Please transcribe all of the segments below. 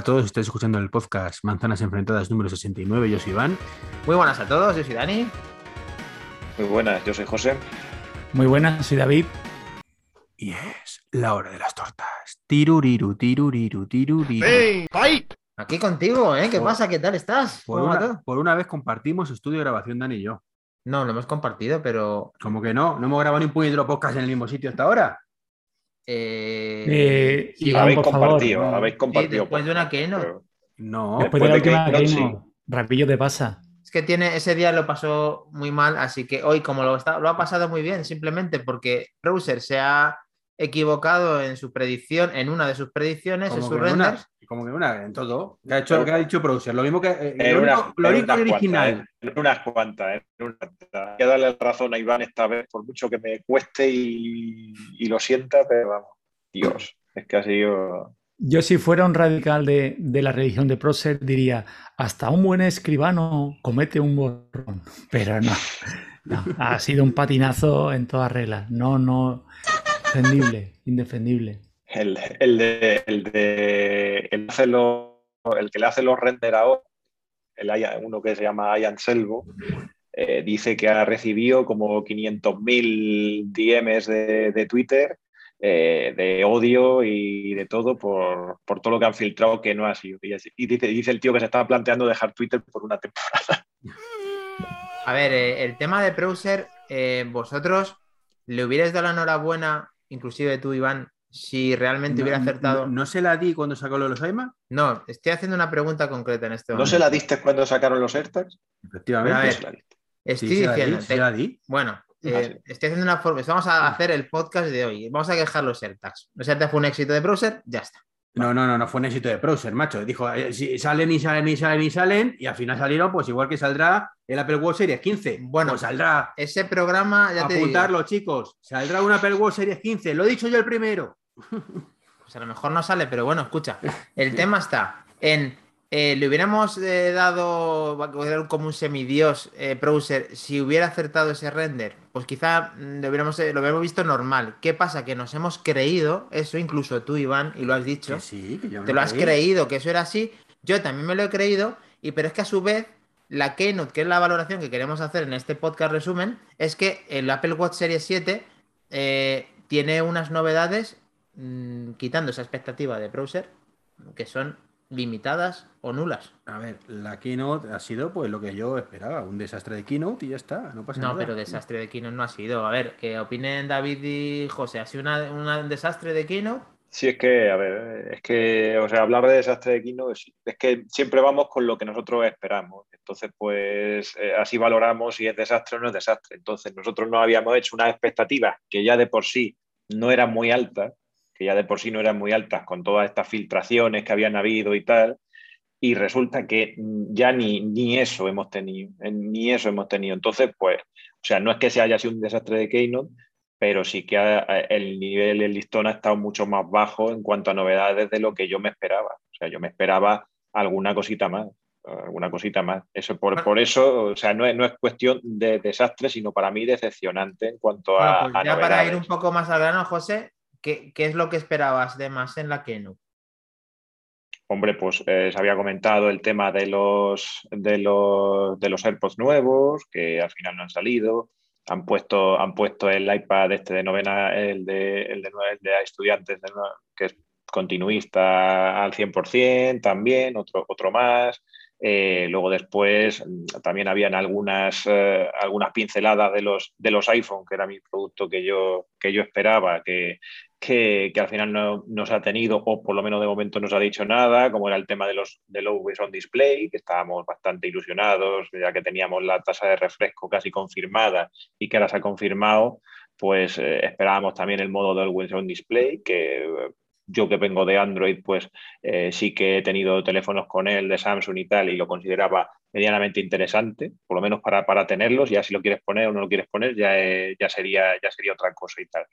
Hola a todos, estáis escuchando el podcast Manzanas Enfrentadas número 69, yo soy Iván. Muy buenas a todos, yo soy Dani. Muy buenas, yo soy José. Muy buenas, soy David. Y es la hora de las tortas. Tiruriru, tiruriru, tiruriru. Aquí contigo, ¿eh? ¿Qué Por- pasa? ¿Qué tal estás? Por una vez compartimos estudio de grabación, Dani y yo. No, lo hemos compartido, pero. Como que no, no hemos grabado ni un puñetero podcast en el mismo sitio hasta ahora. Eh, Eh, Iván, habéis por compartido, no. habéis compartido. después de una podcast, Keynote. pero- No, Después de la de Keynote, rapillo te pasa. Es que tiene, ese día lo pasó muy mal, así que hoy, como lo, está, lo ha pasado muy bien, simplemente porque Browser se ha equivocado en su predicción, en una de sus predicciones, en sus que, una, renders. Como que una, en todo. ¿Qué ha, hecho, qué ha dicho Browser? Lo mismo que. eh, En lo unas- único, lo en único unas original. cuantas, en unas cuantas, en unas cuantas. Hay que darle razón a Iván esta vez, por mucho que me cueste y, y lo sienta, pero vamos, Dios, es que ha sido. Yo si fuera un radical de, de la religión de Prócer diría, hasta un buen escribano comete un borrón. Pero no, no, ha sido un patinazo en todas reglas. No, no, indefendible, indefendible. El, el de, el que le hace los render ahora, el, uno que se llama Ian Selvo, eh, dice que ha recibido como 500.000 DMs de, de Twitter eh, de odio y de todo por, por todo lo que han filtrado que no ha sido. Y, dice, dice el tío que se está planteando dejar Twitter por una temporada. A ver, eh, el tema de Browser, vosotros le hubierais dado la enhorabuena, inclusive tú, Iván, si realmente hubiera acertado. No, no se la di cuando sacó los AIMA. No, estoy haciendo una pregunta concreta en este ¿No momento. se la diste cuando sacaron los AirTags? Efectivamente. A ver, Se la diste. Estoy Sí, se la di, diciendo. te- se la di. Bueno, eh, Ah, sí. estoy haciendo una forma. Vamos a hacer el podcast de hoy. Vamos a dejar los AirTags. Los AirTags fue un éxito de browser, ya está. No, no, no, no fue un éxito de Browser, macho. Dijo, eh, si salen y salen y salen y salen, y al final salieron, pues igual que saldrá el Apple Watch Series 15. Bueno, pues saldrá. Ese programa, ya te digo, chicos. Saldrá un Apple Watch Series 15. Lo he dicho yo el primero. Pues a lo mejor no sale, pero bueno, escucha. El tema está en. eh, le hubiéramos eh, dado como un semidios eh, browser si hubiera acertado ese render, pues quizá mm, lo hubiéramos, eh, lo hubiéramos visto normal. ¿Qué pasa? Que nos hemos creído eso, incluso tú, Iván, y lo has dicho. Que sí, que yo me te lo has creí. creído que eso era así, yo también me lo he creído, y pero es que a su vez la Keynote, que es la valoración que queremos hacer en este podcast resumen, es que el Apple Watch Series 7 eh, tiene unas novedades, mm, quitando esa expectativa de browser, que son limitadas o nulas. A ver, la keynote ha sido pues lo que yo esperaba, un desastre de keynote y ya está, no pasa No, nada. pero desastre de Keynote no ha sido. A ver, que opinen David y José, ¿ha sido una- una- un desastre de Keynote? Sí, es que, a ver, es que, o sea, hablar de desastre de es, es que siempre vamos con lo que nosotros esperamos. Entonces, pues eh, así valoramos si es desastre o no es desastre. Entonces, nosotros no habíamos hecho unas expectativas que ya de por sí no eran muy altas, que ya de por sí no eran muy altas con todas estas filtraciones que habían habido y tal. Y resulta que ya ni, ni eso hemos tenido, eh, ni eso hemos tenido. Entonces, pues, o sea, no es que se haya sido un desastre de Keynote, pero sí que ha- el nivel, el listón ha estado mucho más bajo en cuanto a novedades de lo que yo me esperaba. O sea, yo me esperaba alguna cosita más, alguna cosita más. Eso, por, Bueno. por eso, o sea, no es, no es cuestión de desastre, sino para mí decepcionante en cuanto Bueno, pues a ya para ir un poco más al grano, José, ¿qué, qué es lo que esperabas de más en la Keynote? Hombre, pues eh, se había comentado el tema de los, de, los, de los AirPods nuevos, que al final no han salido. Han puesto, han puesto el iPad este de novena, el de, el de, el de estudiantes, de que es continuista al 100% también, otro, otro más. Eh, luego después mm, también habían algunas, eh, algunas pinceladas de los, de los iPhone, que era mi producto que yo, que yo esperaba, que, que, al final no nos ha tenido, o por lo menos de momento no nos ha dicho nada, como era el tema de los Always on Display, que estábamos bastante ilusionados, ya que teníamos la tasa de refresco casi confirmada y que ahora se ha confirmado, pues eh, esperábamos también el modo de Always on Display, que yo que vengo de Android, pues eh, sí que he tenido teléfonos con él de Samsung y tal, y lo consideraba medianamente interesante, por lo menos para, para tenerlos, ya si lo quieres poner o no lo quieres poner, ya, eh, ya, sería, ya sería otra cosa y tal.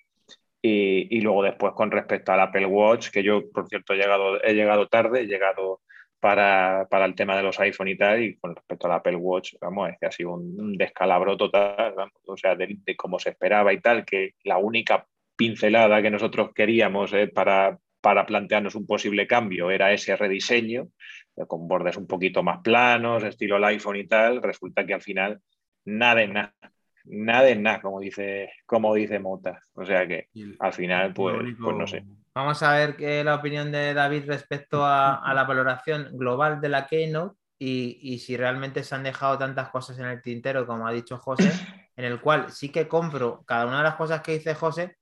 Y, y, luego después con respecto al Apple Watch, que yo, por cierto, he llegado, he llegado tarde, he llegado para, para, el tema de los iPhone y tal, y con respecto al Apple Watch, vamos, es que ha sido un, descalabro total, o sea, de, cómo se esperaba y tal, que la única pincelada que nosotros queríamos eh, para, para plantearnos un posible cambio era ese rediseño, eh, con bordes un poquito más planos, estilo el iPhone y tal, resulta que al final nada en nada, nada en nada, como dice, como dice Mota. O sea que al final, pues, pues no sé. Vamos a ver qué la opinión de David respecto a, la valoración global de la Keynote y, y, si realmente se han dejado tantas cosas en el tintero, como ha dicho José, en el cual sí que compro cada una de las cosas que dice José,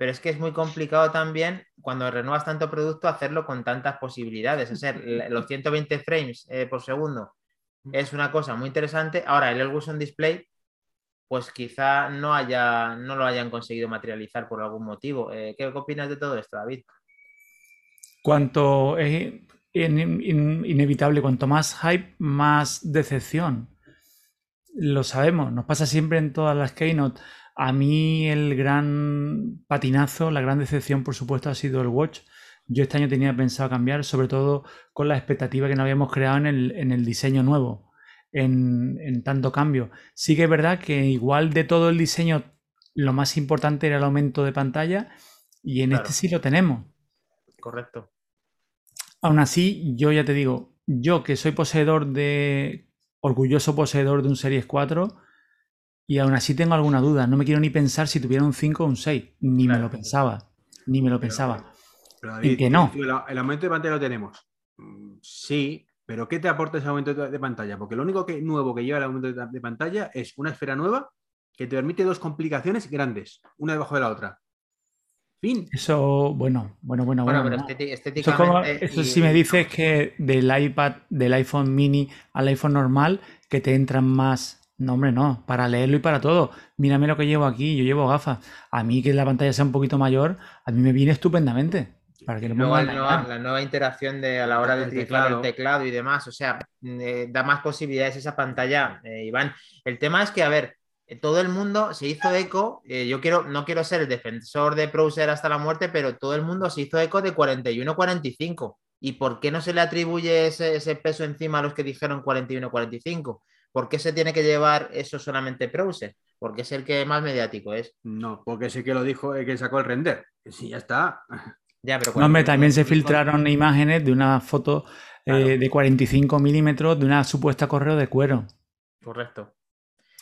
pero es que es muy complicado también cuando renuevas tanto producto hacerlo con tantas posibilidades. Es decir, los 120 frames eh, por segundo es una cosa muy interesante. Ahora, el Elguson Display, pues quizá no, haya, no lo hayan conseguido materializar por algún motivo. Eh, ¿Qué opinas de todo esto, David? Cuanto es inevitable, cuanto más hype, más decepción. Lo sabemos, nos pasa siempre en todas las keynote a mí el gran patinazo, la gran decepción, por supuesto, ha sido el Watch. Yo este año tenía pensado cambiar, sobre todo con la expectativa que no habíamos creado en el, diseño nuevo, en, tanto cambio. Sí que es verdad que igual de todo el diseño, lo más importante era el aumento de pantalla y en este sí lo tenemos. Correcto. Aún así, yo ya te digo, yo que soy poseedor de, orgulloso poseedor de un Series 4, y aún así tengo alguna duda. No me quiero ni pensar si tuviera un 5 o un 6. Ni me lo pensaba. Ni me lo pensaba. y que no. El, aumento de pantalla lo tenemos. Mm, sí, pero ¿qué te aporta ese aumento de pantalla? Porque lo único que, nuevo que lleva el aumento de, pantalla es una esfera nueva que te permite dos complicaciones grandes, una debajo de la otra. Fin. Eso, bueno, bueno, bueno, bueno. pero estéticamente. Eso, si me dices que del iPad, del iPhone mini al iPhone normal, que te entran más no, hombre, no. Para leerlo y para todo. Mírame lo que llevo aquí. Yo llevo gafas. A mí que la pantalla sea un poquito mayor, a mí me viene estupendamente. Para que la, nueva, interacción de a la hora de utilizar el teclado y demás. O sea, eh, da más posibilidades esa pantalla, eh, Iván. El tema es que, a ver, eh, todo el mundo se hizo eco. yo quiero, no quiero ser el defensor de Browser hasta la muerte, pero todo el mundo se hizo eco de 41-45. ¿Y por qué no se le atribuye ese, ese, peso encima a los que dijeron 41-45? ¿Por qué se tiene que llevar eso solamente Browser? Porque es el que más mediático es. No, porque sí que lo dijo el que sacó el render. Sí, ya está. Ya, pero no, también se filtraron imágenes de una foto eh, de 45 milímetros de una supuesta correo de cuero. Correcto.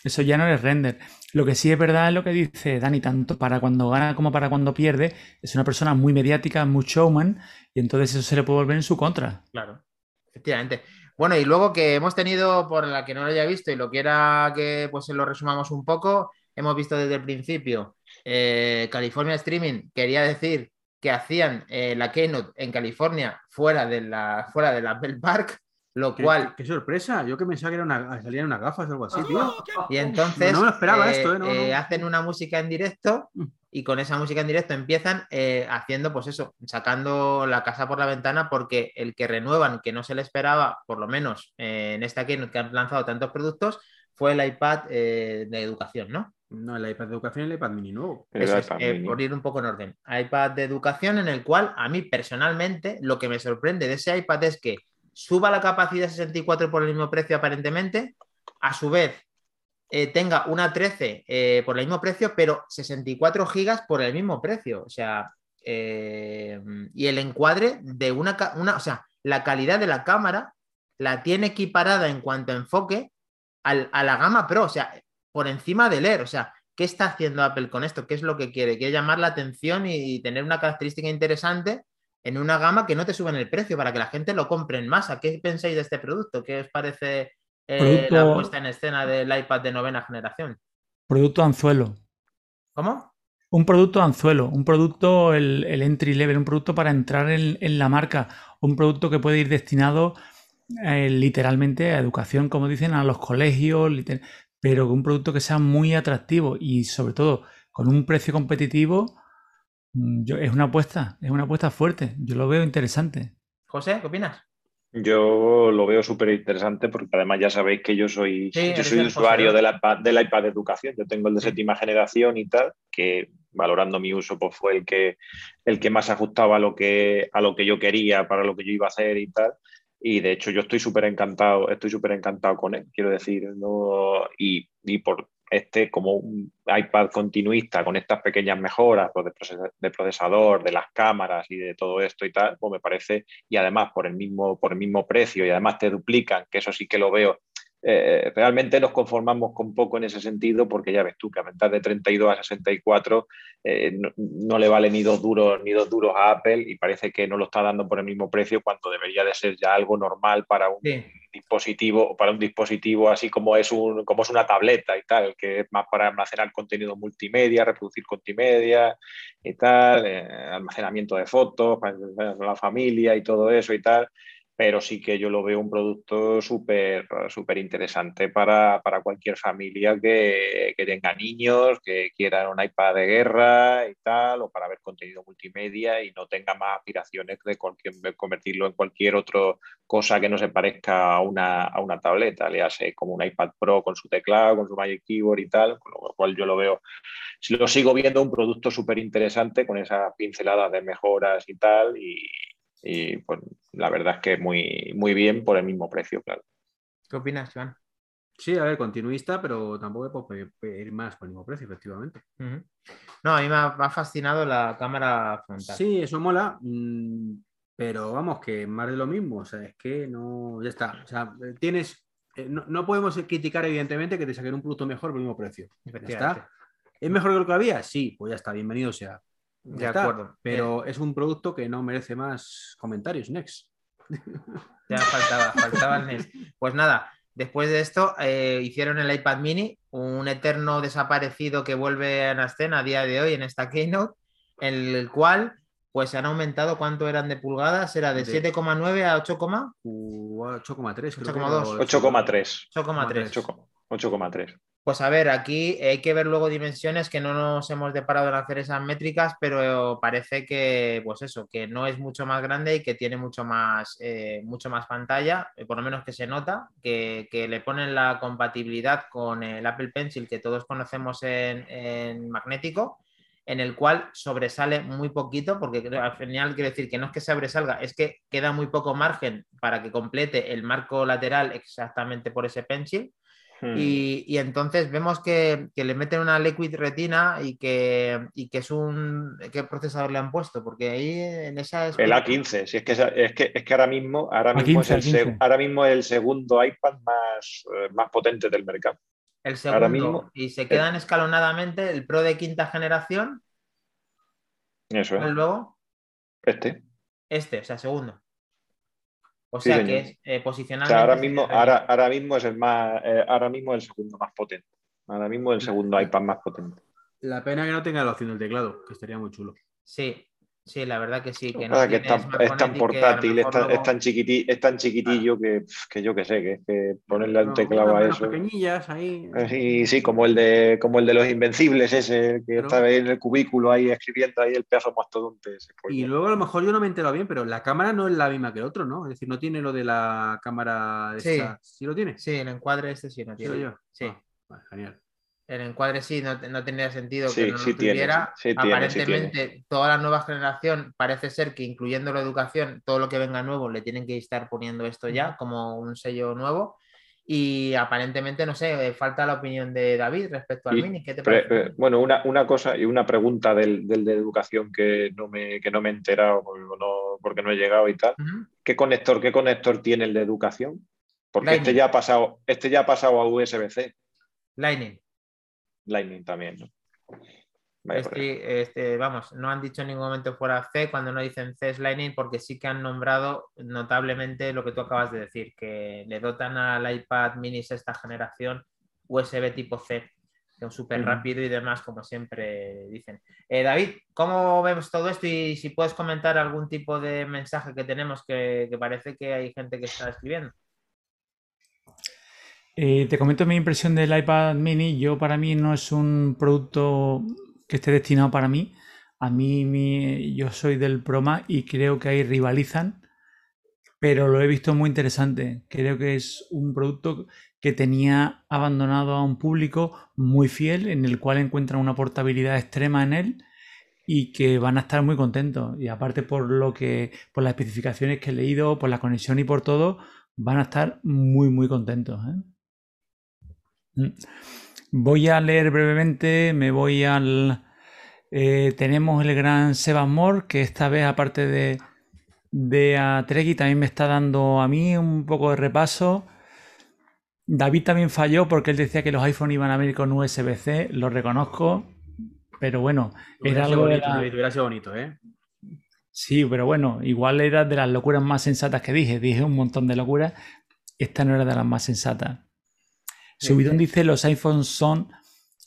Eso ya no es render. Lo que sí es verdad es lo que dice Dani, tanto para cuando gana como para cuando pierde. Es una persona muy mediática, muy showman, y entonces eso se le puede volver en su contra. Claro, efectivamente. Bueno, y luego que hemos tenido, por la que no lo haya visto y lo quiera que pues lo resumamos un poco, hemos visto desde el principio eh, California Streaming quería decir que hacían eh, la keynote en California fuera de la fuera del Apple Park, lo cual... Qué, sorpresa! Yo que pensaba que era una, salían unas gafas o algo así, tío. Y entonces no, esperaba esto, ¿eh? hacen una música en directo mm y con esa música en directo empiezan eh, haciendo, pues eso, sacando la casa por la ventana porque el que renuevan, que no se le esperaba, por lo menos eh, en esta keynote que han lanzado tantos productos, fue el iPad eh, de educación, ¿no? No, el iPad de educación y el iPad mini nuevo. por ir un poco en orden. iPad de educación en el cual a mí personalmente lo que me sorprende de ese iPad es que suba la capacidad 64 por el mismo precio aparentemente, a su vez eh, tenga una 13 eh, por el mismo precio, pero 64 gigas por el mismo precio. O sea, eh, y el encuadre de una, una, o sea, la calidad de la cámara la tiene equiparada en cuanto a enfoque a la gama Pro, o sea, por encima del Air. O sea, ¿qué está haciendo Apple con esto? ¿Qué es lo que quiere? Quiere llamar la atención y, tener una característica interesante en una gama que no te suba en el precio para que la gente lo compre en masa. ¿Qué pensáis de este producto? ¿Qué os parece eh, la puesta en escena del iPad de novena generación. Producto anzuelo. ¿Cómo? Un producto anzuelo, un producto, el, entry level, un producto para entrar en, la marca, un producto que puede ir destinado eh, literalmente a educación, como dicen, a los colegios, pero un producto que sea muy atractivo y sobre todo con un precio competitivo, mm, es una apuesta, es una apuesta fuerte. Yo lo veo interesante. José, ¿qué opinas? Yo lo veo súper interesante porque además ya sabéis que yo soy, yo soy usuario del iPad, del iPad de educación. Yo tengo el de séptima generación y tal, que valorando mi uso pues fue el que, el que más ajustaba a lo que, a lo que yo quería, para lo que yo iba a hacer y tal. Y de hecho yo estoy súper encantado, estoy súper encantado con él, quiero decir, ¿no? y, y por este como un iPad continuista con estas pequeñas mejoras pues, de, procesador, de las cámaras y de todo esto y tal, pues me parece, y además por el mismo, por el mismo precio y además te duplican, que eso sí que lo veo eh, realmente nos conformamos con poco en ese sentido porque ya ves tú que aumentar de 32 a 64 eh, no, le vale ni dos duros ni dos duros a Apple y parece que no lo está dando por el mismo precio cuando debería de ser ya algo normal para un dispositivo para un dispositivo así como es un como es una tableta y tal que es más para almacenar contenido multimedia reproducir multimedia y tal eh, almacenamiento de fotos para la familia y todo eso y tal pero sí que yo lo veo un producto súper súper interesante para, cualquier familia que, tenga niños, que quieran un iPad de guerra y tal, o para ver contenido multimedia y no tenga más aspiraciones de, convertirlo en cualquier otra cosa que no se parezca a una, a una tableta, le hace como un iPad Pro con su teclado, con su Magic Keyboard y tal, con lo cual yo lo veo, lo sigo viendo un producto súper interesante con esas pinceladas de mejoras y tal, y, y pues la verdad es que muy, muy bien por el mismo precio, claro. ¿Qué opinas, Joan? Sí, a ver, continuista, pero tampoco puedo pedir más por el mismo precio, efectivamente. No, a mí me ha, fascinado la cámara frontal. Sí, eso mola, mm, pero vamos, que más de lo mismo, o sea, es que no, ya está. O sea, tienes, eh, no, podemos criticar, evidentemente, que te saquen un producto mejor por el mismo precio. está. ¿Es mejor que lo que había? Sí, pues ya está, bienvenido sea. De acuerdo. Pero es un producto que no merece más comentarios, Next. Ya faltaba, faltaba el Next. Pues nada, después de esto eh, hicieron el iPad mini, un eterno desaparecido que vuelve a la escena a día de hoy en esta keynote, en el cual pues han aumentado cuánto eran de pulgadas, era de, 7,9 a 8, 8,3. 8,2. 8,3. 8,3. 8,3. Pues a ver, aquí hay que ver luego dimensiones que no nos hemos deparado en hacer esas métricas, pero parece que, pues eso, que no es mucho más grande y que tiene mucho más, eh, mucho más pantalla, eh, por lo menos que se nota, que, le ponen la compatibilidad con el Apple Pencil que todos conocemos en, magnético, en el cual sobresale muy poquito, porque al final quiero decir que no es que sobresalga, es que queda muy poco margen para que complete el marco lateral exactamente por ese pencil. Hmm. Y, entonces vemos que, le meten una liquid retina y que, que, es un. ¿Qué procesador le han puesto? Porque ahí en esa. El A15, si es que, es que, es que ahora mismo, ahora mismo, es el, ahora mismo el segundo iPad más, eh, más potente del mercado. El segundo. y se quedan escalonadamente el Pro de quinta generación. Eso es. luego? Este. Este, o sea, segundo. O sea que es eh, ahora mismo, ahora, ahora mismo es el más, eh, ahora mismo el segundo más potente. Ahora mismo el segundo iPad más potente. La pena que no tenga la opción del teclado, que estaría muy chulo. Sí, Sí, la verdad que sí. Que no es, tan, portátil, es tan, chiquitillo, que, yo que sé, que es que ponerle un teclado a eso. pequeñillas ahí. Sí, sí, como el de, como el de los invencibles, ese que está ahí en el cubículo ahí escribiendo ahí el pedazo mastodonte. Ese, pues y luego a lo mejor yo no me he enterado bien, pero la cámara no es la misma que el otro, ¿no? Es decir, no tiene lo de la cámara de sí. ¿Sí lo tiene? Sí, el encuadre este sí no tiene. Sí. Ah, genial el encuadre sí, no, no tendría sentido que no lo tuviera. Aparentemente, toda la nueva generación parece ser que, incluyendo la educación, todo lo que venga nuevo le tienen que estar poniendo esto ya como un sello nuevo. Y aparentemente, no sé, falta la opinión de David respecto al Mini. ¿Qué te parece? Eh, bueno, una, cosa y una pregunta del, de educación que no me, no me he enterado porque no, he llegado y tal. ¿Qué conector, ¿Qué conector tiene el de educación? Porque este ya ha pasado, este ya ha pasado a USB-C. Lightning. Lightning también, ¿no? Este, este, vamos, no han dicho en ningún momento fuera C cuando no dicen C es Lightning porque sí que han nombrado notablemente lo que tú acabas de decir, que le dotan al iPad mini esta generación USB tipo C, que es súper rápido y demás, como siempre dicen. Eh, David, ¿cómo vemos todo esto? Y si puedes comentar algún tipo de mensaje que tenemos que parece que hay gente que está escribiendo. Eh, te comento mi impresión del iPad mini. Yo para mí no es un producto que esté destinado para mí. A mí yo soy del Proma y creo que ahí rivalizan, pero lo he visto muy interesante. Creo que es un producto que tenía abandonado a un público muy fiel, en el cual encuentran una portabilidad extrema en él y que van a estar muy contentos. Y aparte por lo que, por las especificaciones que he leído, por la conexión y por todo, van a estar muy muy contentos. ¿eh? Mm. Voy a leer brevemente, me voy al... eh, tenemos el gran Sebas que esta vez, aparte de, de a Treki, también me está dando a mí un poco de repaso. David también falló porque él decía que los iPhone iban a venir con USB-C, lo reconozco, pero bueno, era algo de bonito, la- David, bonito, ¿eh? Sí, pero bueno, igual era de las locuras más sensatas que dije. Dije un montón de locuras. Esta no era de las más sensatas. Subidón dice, los iPhones son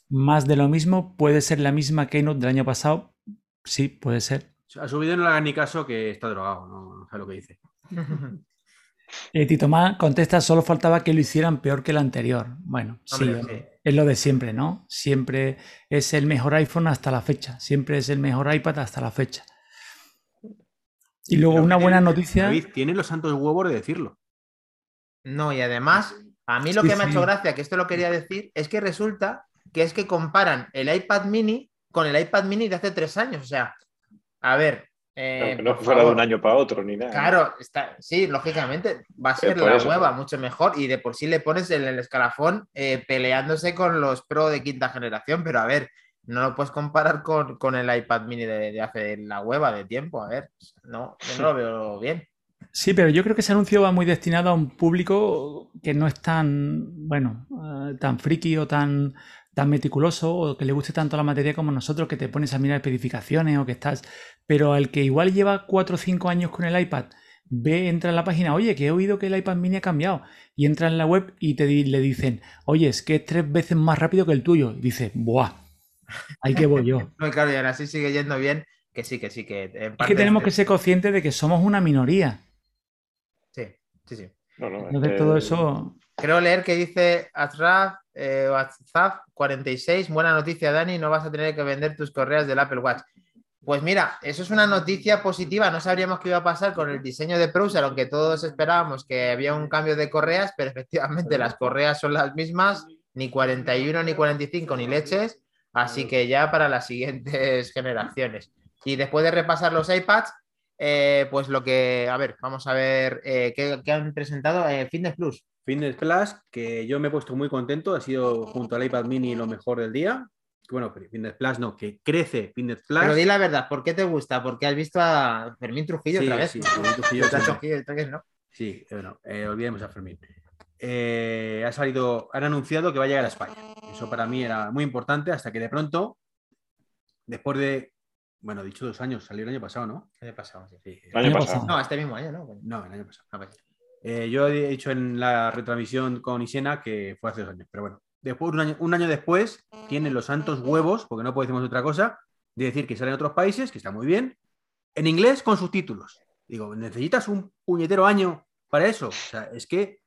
más de lo mismo. ¿Puede ser la misma Keynote del año pasado? Sí, puede ser. A su vídeo no le hagan ni caso que está drogado, no, no sabe lo que dice. Eh, Tito Más contesta, solo faltaba que lo hicieran peor que el anterior. Bueno, sí, Hombre, sí. es lo de siempre, ¿no? Siempre es el mejor iPhone hasta la fecha. Siempre es el mejor iPad hasta la fecha. Y luego Pero una buena tiene- noticia. David, tiene los santos huevos de decirlo. No, y además, a mí lo Sí, que me ha hecho gracia, que esto lo quería decir, es que resulta que es que comparan el iPad mini con el iPad mini de hace tres años. O sea, a ver. eh, Aunque no fuera de un año para otro ni nada. Claro, está, sí, lógicamente va a ser por la eso. nueva, mucho mejor. Y de por sí le pones en el escalafón eh, peleándose con los Pro de quinta generación. Pero a ver, no lo puedes comparar con, con el iPad mini de, de hace la hueva de tiempo. A ver, no, yo no lo veo bien. Sí, pero yo creo que ese anuncio va muy destinado a un público que no es tan, bueno, eh, tan friki o tan, tan meticuloso o que le guste tanto la materia como nosotros, que te pones a mirar especificaciones o que estás. Pero al que igual lleva 4 o 5 años con el iPad, ve, entra en la página, oye, que he oído que el iPad mini ha cambiado. Y entra en la web y te di- le dicen, oye, es que es tres veces más rápido que el tuyo. Y dice, ¡buah! Ahí que voy yo. No, claro, y ahora sí sigue yendo bien. Que sí, que sí, que en Es que tenemos que ser conscientes de que somos una minoría. Sí, sí. No, no, Entonces este- todo eso... Creo leer que dice Azraf, eh, WhatsApp 46. Buena noticia, Dani, no vas a tener que vender tus correas del Apple Watch. Pues mira, eso es una noticia positiva. No sabríamos qué iba a pasar con el diseño de Browser, aunque todos esperábamos que había un cambio de correas, pero efectivamente las correas son las mismas, ni 41, ni 45, ni leches. Así que ya para las siguientes generaciones. Y después de repasar los iPads, eh, pues lo que, a ver, vamos a ver eh, qué, qué han presentado. Eh, Fitness Plus. Fitness Plus, que yo me he puesto muy contento, ha sido junto al iPad mini lo mejor del día. Bueno, pero Fitness Plus no, que crece Fitness Plus. Pero di la verdad, ¿por qué te gusta? Porque has visto a Fermín Trujillo Sí, otra vez. sí, Fermín Trujillo vez, ¿no? Sí, bueno, eh, olvidemos a Fermín. Ha salido, han anunciado que va a llegar a España. Eso para mí era muy importante hasta que de pronto, después de, bueno, dicho dos años, salió el año pasado, ¿no? ¿Qué le pasado? Sí. Sí, El año Año pasado. pasado. No, este mismo año, ¿no? No, el año pasado. A ver. Eh, yo he dicho en la retransmisión con Isena que fue hace dos años, pero bueno, después, un año, un año después, tienen los santos huevos, porque no podemos decir otra cosa, de decir que sale en otros países, que está muy bien, en inglés con subtítulos. Digo, ¿necesitas un puñetero año para eso? O sea, es que.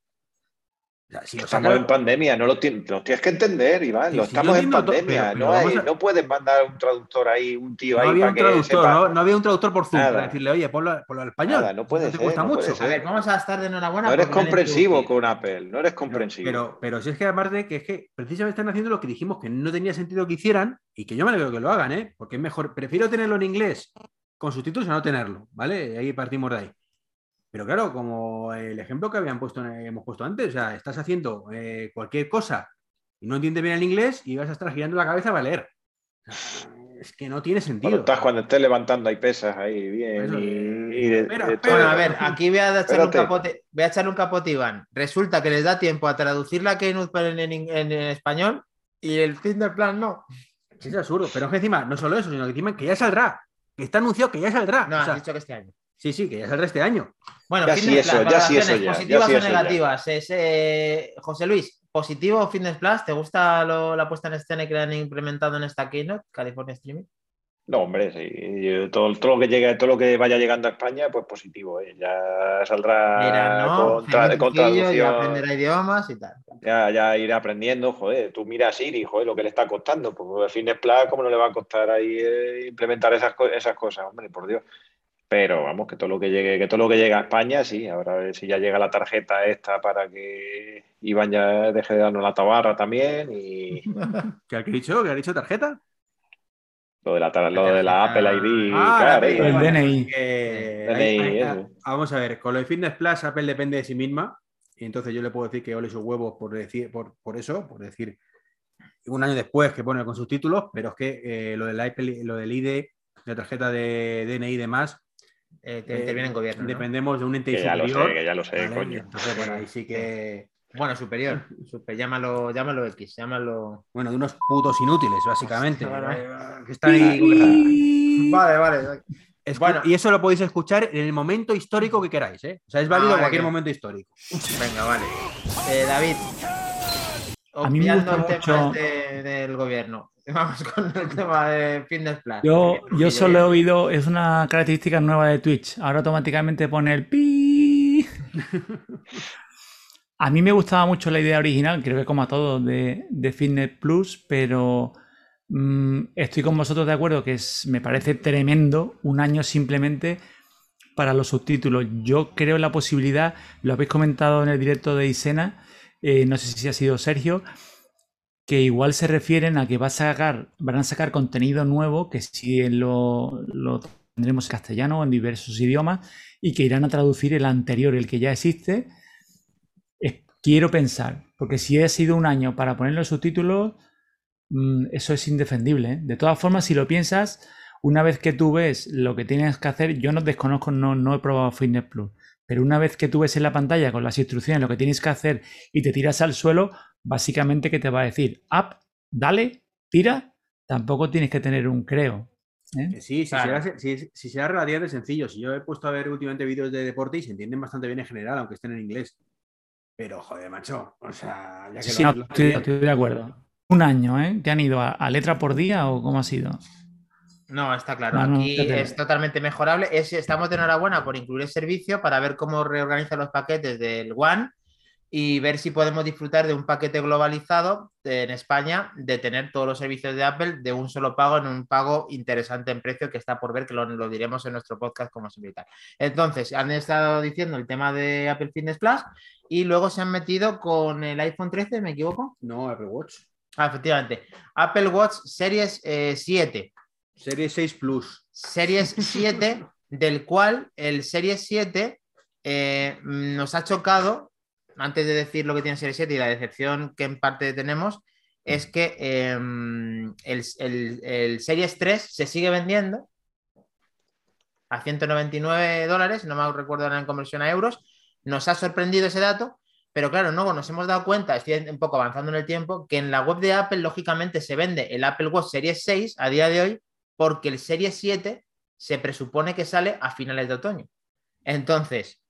Si lo Estamos en pandemia, no lo, tien- lo tienes que entender, Iván. Sí, lo sí, yo estamos en pandemia. pero- pero no, hay- vamos a- no puedes mandar un traductor ahí, un tío no ahí había para un que traductor, sepa. no, no había un traductor por Zoom Nada. para decirle, oye, ponlo, ponlo al español. Nada, no puede te ser, cuesta no puede mucho. ser. A ver, vamos a estar de enhorabuena. No eres comprensivo con Apple, no eres comprensivo. Pero, pero si es que aparte que es que precisamente están haciendo lo que dijimos que no tenía sentido que hicieran y que yo me alegro que lo hagan, ¿eh? Porque es mejor, prefiero tenerlo en inglés con subtítulos a no tenerlo, ¿vale? Ahí partimos de ahí. Pero claro, como el ejemplo que habían puesto, hemos puesto antes, o sea, estás haciendo eh, cualquier cosa y no entiendes bien el inglés y vas a estar girando la cabeza para leer. O sea, es que no tiene cuando, sentido. estás, cuando estés levantando ahí pesas ahí bien Eso, y, eh, y de- espera, de espera. Bueno, todo. a ver, aquí voy a echarle un capote, voy a echarle un capote, Iván. Resulta que les da tiempo a traducir la Keynote en, en- español y el Fitness Plan no. Es absurdo. Pero es que encima, no solo eso, sino que encima que ya saldrá. Que está anunciado que ya saldrá. No, O sea, dicho que este año. Sí, sí, que ya saldrá este año. Bueno, Ya sí eso, ya sí eso ya positivas sí o negativas. Es, eh, José Luis, ¿positivo Fitness Plus? ¿Te gusta lo- la puesta en escena que han implementado en esta Keynote, California Streaming? No, hombre, sí. Yo- Todo, todo lo que llegue, todo lo que vaya llegando a España, pues positivo, ¿eh? Ya saldrá Mira, ¿no? con, tra- con traducción. ya aprenderá idiomas y tal. Ya, ya iré aprendiendo, joder, tú mira a Siri, joder, lo que le está costando, pues el Fitness Plus, ¿cómo no le va a costar ahí eh, implementar esas, esas cosas? Hombre, por Dios. Pero vamos, que todo lo que llegue, que todo lo que llega a España, sí, ahora a ver si ya llega la tarjeta esta para que Iván ya deje de darnos la tabarra también y ¿Qué ha dicho? ¿Qué ha dicho tarjeta? lo de la, tar- lo de la. Apple ID, Ah, claro, El DNI. que- DNI, ahí- ahí- eso. vamos a ver, con lo de Fitness Plus, Apple depende de sí misma. Y entonces yo le puedo decir que ole sus huevos por decir, por, por eso, por decir un año después que pone con subtítulos, pero es que eh, lo, del iPad, lo del ID, la tarjeta de DNI y demás, Eh, eh, interviene el gobierno. ¿no? dependemos de un ente Que ya lo superior. sé, que ya lo sé, ¿vale? coño. Entonces, bueno, ahí sí que. Bueno, superior. super- llámalo, llámalo X, llámalo. Bueno, de unos putos inútiles, básicamente. Vale. que están ahí. Vale, vale. Escu- Bueno. Y eso lo podéis escuchar en el momento histórico que queráis, ¿eh? O sea, es válido Ah, en cualquier momento histórico. Venga, vale. Eh, David. Obviando el tema mucho- este del gobierno. Vamos con el tema de Fitness Plus. Yo, yo solo he oído, es una característica nueva de Twitch. Ahora automáticamente pone el pi. A mí me gustaba mucho la idea original, creo que como a todos, de, de Fitness Plus, pero mm, estoy con vosotros de acuerdo que es, me parece tremendo un año simplemente para los subtítulos. Yo creo la posibilidad, lo habéis comentado en el directo de Isena, eh, no sé si ha sido Sergio, que igual se refieren a que va a sacar, van a sacar contenido nuevo que sí lo, lo tendremos en castellano en diversos idiomas y que irán a traducir el anterior, el que ya existe. Quiero pensar, porque si ha sido un año para poner los subtítulos, mm, eso es indefendible. ¿eh? De todas formas, si lo piensas, una vez que tú ves lo que tienes que hacer, yo no desconozco, no, no he probado Fitness Plus, pero una vez que tú ves en la pantalla con las instrucciones lo que tienes que hacer y te tiras al suelo, básicamente que te va a decir, up, dale, tira, tampoco tienes que tener un creo. ¿eh? Sí, si, Claro. será, si, si será relativamente sencillo. Si yo he puesto a ver últimamente vídeos de deporte y se entienden bastante bien en general, aunque estén en inglés. Pero, joder, macho. O sea, ya que Sí, lo- no, lo- estoy, estoy de acuerdo. Un año, ¿eh? ¿Que han ido a, a letra por día o cómo ha sido? No, está claro. No, no, Aquí te- es totalmente mejorable. Es, estamos de enhorabuena por incluir el servicio para ver cómo reorganiza los paquetes del One y ver si podemos disfrutar de un paquete globalizado en España de tener todos los servicios de Apple de un solo pago en un pago interesante en precio que está por ver, que lo, lo diremos en nuestro podcast como siempre. Entonces, han estado diciendo el tema de Apple Fitness Plus y luego se han metido con el iPhone 13, ¿me equivoco? No, Apple Watch. Ah, efectivamente. Apple Watch Series eh, 7. Serie 6 Plus. Series 7, del cual el Series 7 eh, nos ha chocado, antes de decir lo que tiene Series 7 y la decepción que en parte tenemos, es que eh, el, el- el Series 3 se sigue vendiendo a 199 dólares, no me recuerdo ahora en conversión a euros. Nos ha sorprendido ese dato, pero claro, no nos hemos dado cuenta, estoy un poco avanzando en el tiempo, que en la web de Apple, lógicamente, se vende el Apple Watch Series 6 a día de hoy porque el Series 7 se presupone que sale a finales de otoño. Entonces,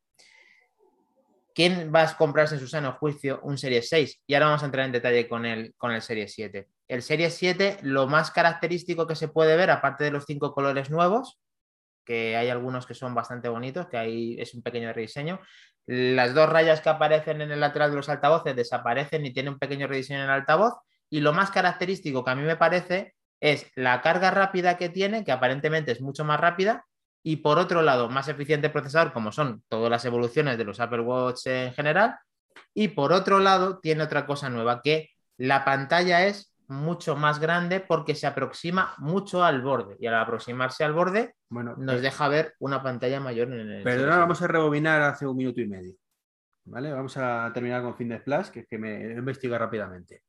¿quién va a comprarse en su sano juicio un Series 6? Y ahora vamos a entrar en detalle con el, con el Series 7. El Series 7, lo más característico que se puede ver, aparte de los cinco colores nuevos, que hay algunos que son bastante bonitos, que ahí es un pequeño rediseño. Las dos rayas que aparecen en el lateral de los altavoces desaparecen y tiene un pequeño rediseño en el altavoz. Y lo más característico que a mí me parece es la carga rápida que tiene, que aparentemente es mucho más rápida, y por otro lado, más eficiente procesador, como son todas las evoluciones de los Apple Watch en general. Y por otro lado, tiene otra cosa nueva, que la pantalla es mucho más grande porque se aproxima mucho al borde. Y al aproximarse al borde, Bueno, nos deja ver una pantalla mayor en el. Perdona, vamos a rebobinar hace un minuto y medio. ¿Vale? Vamos a terminar con Fitness Plus, que es que me investiga rápidamente.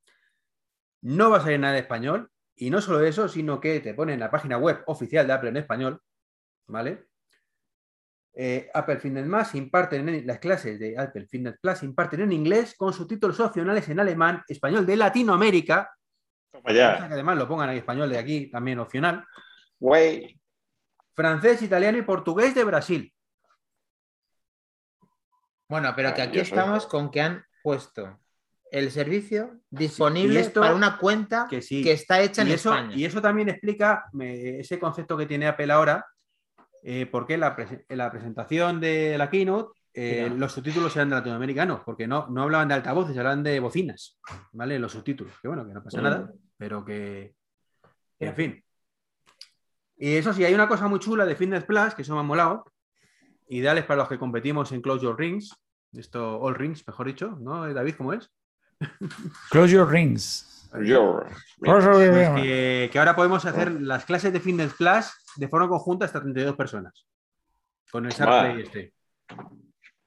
No va a salir nada en español, y no solo eso, sino que te pone en la página web oficial de Apple en español, ¿vale? Eh, Apple Fitness Plus imparten en, las clases de Apple Fitness Plus imparten en inglés con subtítulos opcionales en alemán, español de Latinoamérica, ya. que además lo pongan en español de aquí también opcional, Güey. francés, italiano y portugués de Brasil. Bueno, pero que aquí estamos con que han puesto el servicio disponible esto- para una cuenta que que, sí. está hecha en eso, España. Y eso también explica me- ese concepto que tiene Apple ahora, eh, por qué la la presentación de la keynote eh, los subtítulos eran de latinoamericanos, porque no, no hablaban de altavoces, hablaban de bocinas, ¿vale? Los subtítulos, que bueno, que no pasa nada, pero que, que, en fin. Y eso sí, hay una cosa muy chula de Fitness Plus, que eso me ha molado, ideales para los que competimos en Close Your Rings, esto, All Rings, mejor dicho, ¿no, David? ¿Cómo es? Close your rings. Your Pues que, que ahora podemos hacer las clases de Fitness Plus de forma conjunta hasta 32 personas. Con el. SharePlay este.